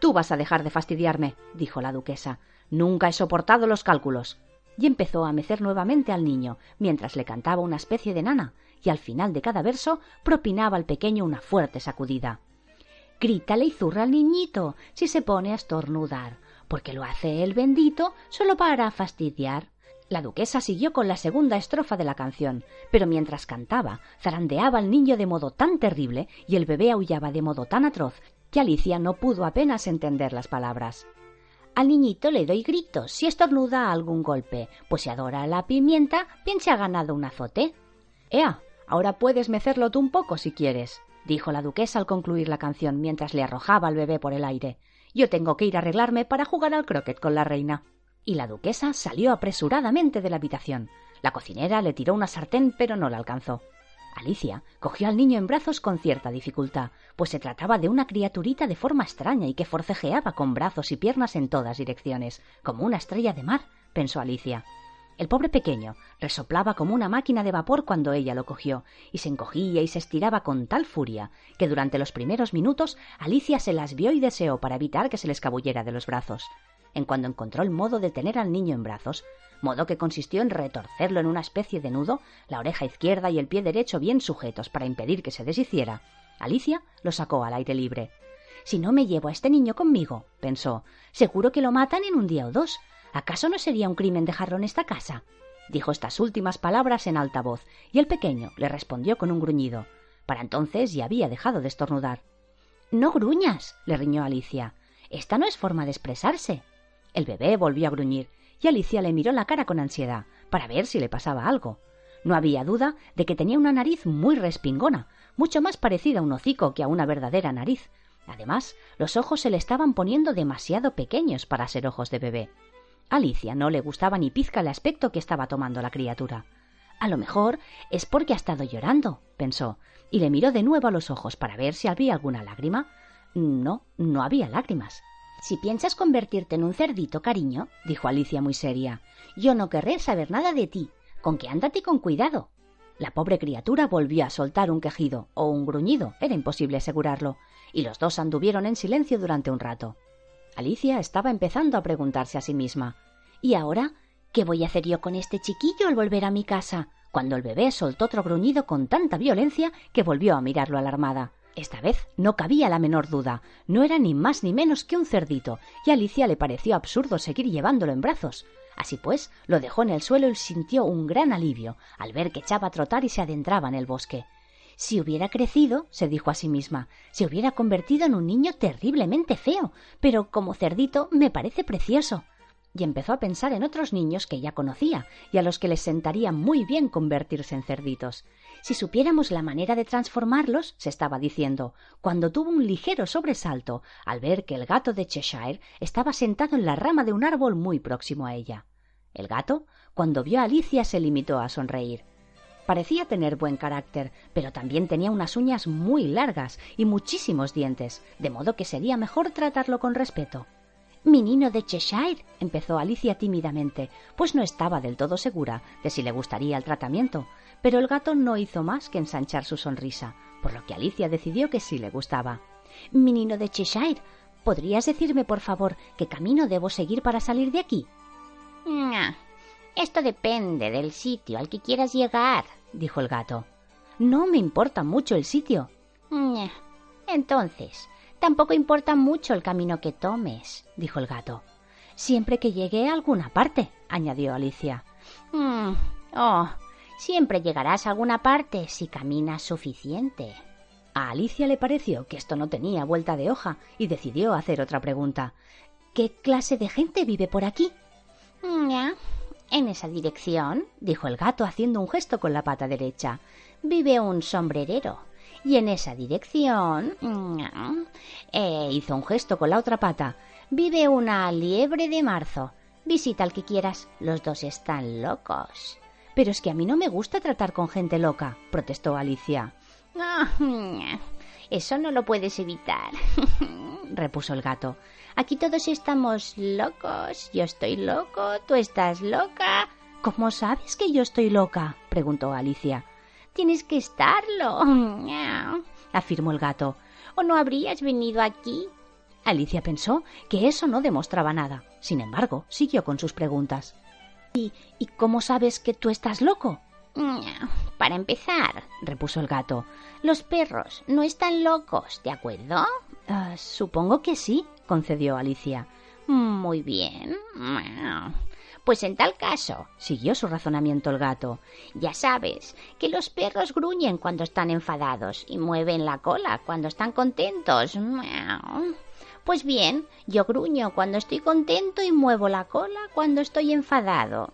[SPEAKER 1] Tú vas a dejar de fastidiarme, dijo la duquesa. Nunca he soportado los cálculos. y empezó a mecer nuevamente al niño, mientras le cantaba una especie de nana, y al final de cada verso propinaba al pequeño una fuerte sacudida. Grítale y zurra al niñito si se pone a estornudar, porque lo hace el bendito solo para fastidiar. La duquesa siguió con la segunda estrofa de la canción, pero mientras cantaba, zarandeaba al niño de modo tan terrible y el bebé aullaba de modo tan atroz que Alicia no pudo apenas entender las palabras. Al niñito le doy gritos si estornuda algún golpe, pues si adora la pimienta, bien se ha ganado un azote. Ea, ahora puedes mecerlo tú un poco si quieres, dijo la duquesa al concluir la canción mientras le arrojaba al bebé por el aire. Yo tengo que ir a arreglarme para jugar al croquet con la reina. Y la duquesa salió apresuradamente de la habitación. La cocinera le tiró una sartén, pero no la alcanzó. Alicia cogió al niño en brazos con cierta dificultad, pues se trataba de una criaturita de forma extraña y que forcejeaba con brazos y piernas en todas direcciones, como una estrella de mar, pensó Alicia. El pobre pequeño resoplaba como una máquina de vapor cuando ella lo cogió, y se encogía y se estiraba con tal furia que durante los primeros minutos Alicia se las vio y deseó para evitar que se le escabullera de los brazos. En cuando encontró el modo de tener al niño en brazos, modo que consistió en retorcerlo en una especie de nudo, la oreja izquierda y el pie derecho bien sujetos para impedir que se deshiciera. Alicia lo sacó al aire libre. Si no me llevo a este niño conmigo, pensó, seguro que lo matan en un día o dos. ¿Acaso no sería un crimen dejarlo en esta casa? Dijo estas últimas palabras en alta voz, y el pequeño le respondió con un gruñido. Para entonces ya había dejado de estornudar. No gruñas, le riñó Alicia. Esta no es forma de expresarse. El bebé volvió a gruñir, y Alicia le miró la cara con ansiedad para ver si le pasaba algo. No había duda de que tenía una nariz muy respingona, mucho más parecida a un hocico que a una verdadera nariz. Además, los ojos se le estaban poniendo demasiado pequeños para ser ojos de bebé. Alicia no le gustaba ni pizca el aspecto que estaba tomando la criatura. A lo mejor es porque ha estado llorando, pensó, y le miró de nuevo a los ojos para ver si había alguna lágrima. No, no había lágrimas. Si piensas convertirte en un cerdito, cariño, dijo Alicia muy seria, yo no querré saber nada de ti, con que ándate con cuidado. La pobre criatura volvió a soltar un quejido o un gruñido, era imposible asegurarlo, y los dos anduvieron en silencio durante un rato. Alicia estaba empezando a preguntarse a sí misma ¿Y ahora? ¿Qué voy a hacer yo con este chiquillo al volver a mi casa? cuando el bebé soltó otro gruñido con tanta violencia que volvió a mirarlo alarmada. Esta vez no cabía la menor duda. No era ni más ni menos que un cerdito, y Alicia le pareció absurdo seguir llevándolo en brazos. Así pues, lo dejó en el suelo y sintió un gran alivio al ver que echaba a trotar y se adentraba en el bosque. Si hubiera crecido, se dijo a sí misma, se hubiera convertido en un niño terriblemente feo, pero como cerdito me parece precioso y empezó a pensar en otros niños que ya conocía y a los que les sentaría muy bien convertirse en cerditos. Si supiéramos la manera de transformarlos, se estaba diciendo, cuando tuvo un ligero sobresalto al ver que el gato de Cheshire estaba sentado en la rama de un árbol muy próximo a ella. El gato, cuando vio a Alicia, se limitó a sonreír. Parecía tener buen carácter, pero también tenía unas uñas muy largas y muchísimos dientes, de modo que sería mejor tratarlo con respeto. Mi nino de Cheshire, empezó Alicia tímidamente, pues no estaba del todo segura de si le gustaría el tratamiento, pero el gato no hizo más que ensanchar su sonrisa, por lo que Alicia decidió que sí le gustaba. Mi nino de Cheshire, ¿podrías decirme, por favor, qué camino debo seguir para salir de aquí?
[SPEAKER 3] Esto depende del sitio al que quieras llegar, dijo el gato.
[SPEAKER 1] No me importa mucho el sitio.
[SPEAKER 3] Entonces, Tampoco importa mucho el camino que tomes, dijo el gato.
[SPEAKER 1] Siempre que llegue a alguna parte, añadió Alicia.
[SPEAKER 3] Mm, oh, siempre llegarás a alguna parte si caminas suficiente.
[SPEAKER 1] A Alicia le pareció que esto no tenía vuelta de hoja y decidió hacer otra pregunta. ¿Qué clase de gente vive por aquí?
[SPEAKER 3] En esa dirección, dijo el gato haciendo un gesto con la pata derecha, vive un sombrerero y en esa dirección. Eh, hizo un gesto con la otra pata. Vive una liebre de marzo. Visita al que quieras. Los dos están locos.
[SPEAKER 1] Pero es que a mí no me gusta tratar con gente loca, protestó Alicia.
[SPEAKER 3] eso no lo puedes evitar, (laughs) repuso el gato. Aquí todos estamos locos. Yo estoy loco, tú estás loca.
[SPEAKER 1] ¿Cómo sabes que yo estoy loca? preguntó Alicia.
[SPEAKER 3] Tienes que estarlo, (laughs) afirmó el gato. ¿O no habrías venido aquí?
[SPEAKER 1] Alicia pensó que eso no demostraba nada. Sin embargo, siguió con sus preguntas. ¿Y, ¿Y cómo sabes que tú estás loco? (laughs)
[SPEAKER 2] Para empezar, repuso el gato, los perros no están locos, ¿de acuerdo?
[SPEAKER 1] Ah, supongo que sí, concedió Alicia.
[SPEAKER 2] Muy bien. Pues en tal caso,
[SPEAKER 1] siguió su razonamiento el gato,
[SPEAKER 2] ya sabes que los perros gruñen cuando están enfadados y mueven la cola cuando están contentos. Pues bien, yo gruño cuando estoy contento y muevo la cola cuando estoy enfadado.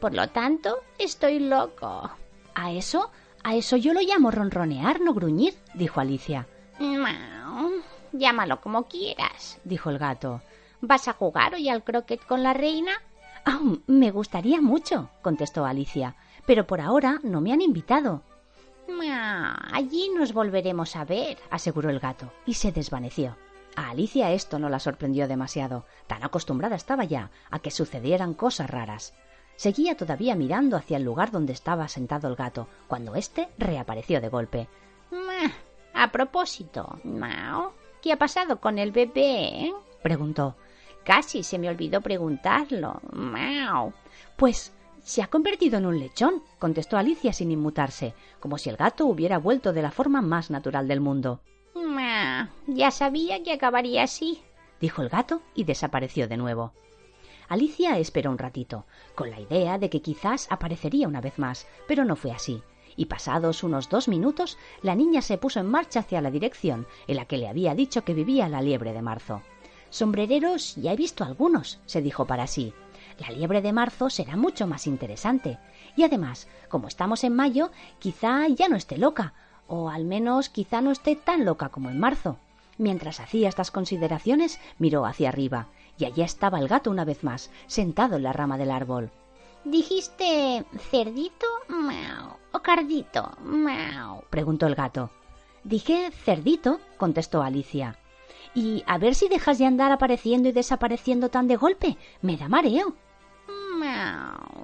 [SPEAKER 2] Por lo tanto, estoy loco.
[SPEAKER 1] A eso, a eso yo lo llamo ronronear, no gruñir, dijo Alicia.
[SPEAKER 2] Llámalo como quieras,
[SPEAKER 1] dijo el gato.
[SPEAKER 2] ¿Vas a jugar hoy al croquet con la reina?
[SPEAKER 1] Ah, me gustaría mucho, contestó Alicia, pero por ahora no me han invitado.
[SPEAKER 2] allí nos volveremos a ver,
[SPEAKER 1] aseguró el gato, y se desvaneció. A Alicia esto no la sorprendió demasiado, tan acostumbrada estaba ya a que sucedieran cosas raras. Seguía todavía mirando hacia el lugar donde estaba sentado el gato, cuando éste reapareció de golpe.
[SPEAKER 2] A propósito, ¿qué ha pasado con el bebé?
[SPEAKER 1] preguntó.
[SPEAKER 2] Casi se me olvidó preguntarlo.
[SPEAKER 1] Pues se ha convertido en un lechón, contestó Alicia sin inmutarse, como si el gato hubiera vuelto de la forma más natural del mundo.
[SPEAKER 2] Ya sabía que acabaría así,
[SPEAKER 1] dijo el gato y desapareció de nuevo. Alicia esperó un ratito, con la idea de que quizás aparecería una vez más, pero no fue así, y pasados unos dos minutos la niña se puso en marcha hacia la dirección en la que le había dicho que vivía la liebre de marzo. Sombrereros ya he visto algunos, se dijo para sí. La liebre de marzo será mucho más interesante. Y además, como estamos en mayo, quizá ya no esté loca, o al menos quizá no esté tan loca como en marzo. Mientras hacía estas consideraciones, miró hacia arriba, y allí estaba el gato una vez más, sentado en la rama del árbol.
[SPEAKER 2] ¿Dijiste cerdito o cardito?
[SPEAKER 1] preguntó el gato. Dije cerdito, contestó Alicia. Y a ver si dejas de andar apareciendo y desapareciendo tan de golpe. Me da mareo.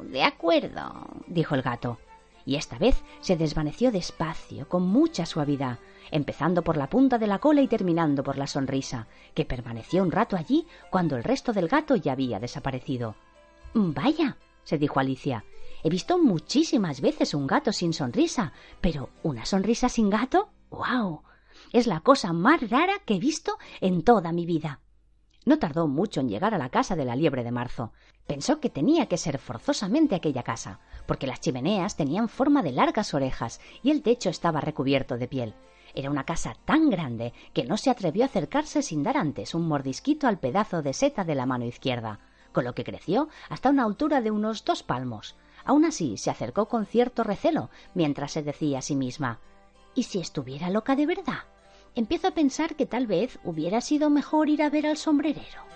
[SPEAKER 2] De acuerdo,
[SPEAKER 1] dijo el gato. Y esta vez se desvaneció despacio, con mucha suavidad, empezando por la punta de la cola y terminando por la sonrisa, que permaneció un rato allí cuando el resto del gato ya había desaparecido. Vaya, se dijo Alicia, he visto muchísimas veces un gato sin sonrisa, pero ¿una sonrisa sin gato? ¡Guau! Es la cosa más rara que he visto en toda mi vida. No tardó mucho en llegar a la casa de la liebre de marzo. Pensó que tenía que ser forzosamente aquella casa, porque las chimeneas tenían forma de largas orejas y el techo estaba recubierto de piel. Era una casa tan grande que no se atrevió a acercarse sin dar antes un mordisquito al pedazo de seta de la mano izquierda, con lo que creció hasta una altura de unos dos palmos. Aún así se acercó con cierto recelo, mientras se decía a sí misma ¿Y si estuviera loca de verdad? empiezo a pensar que tal vez hubiera sido mejor ir a ver al sombrerero.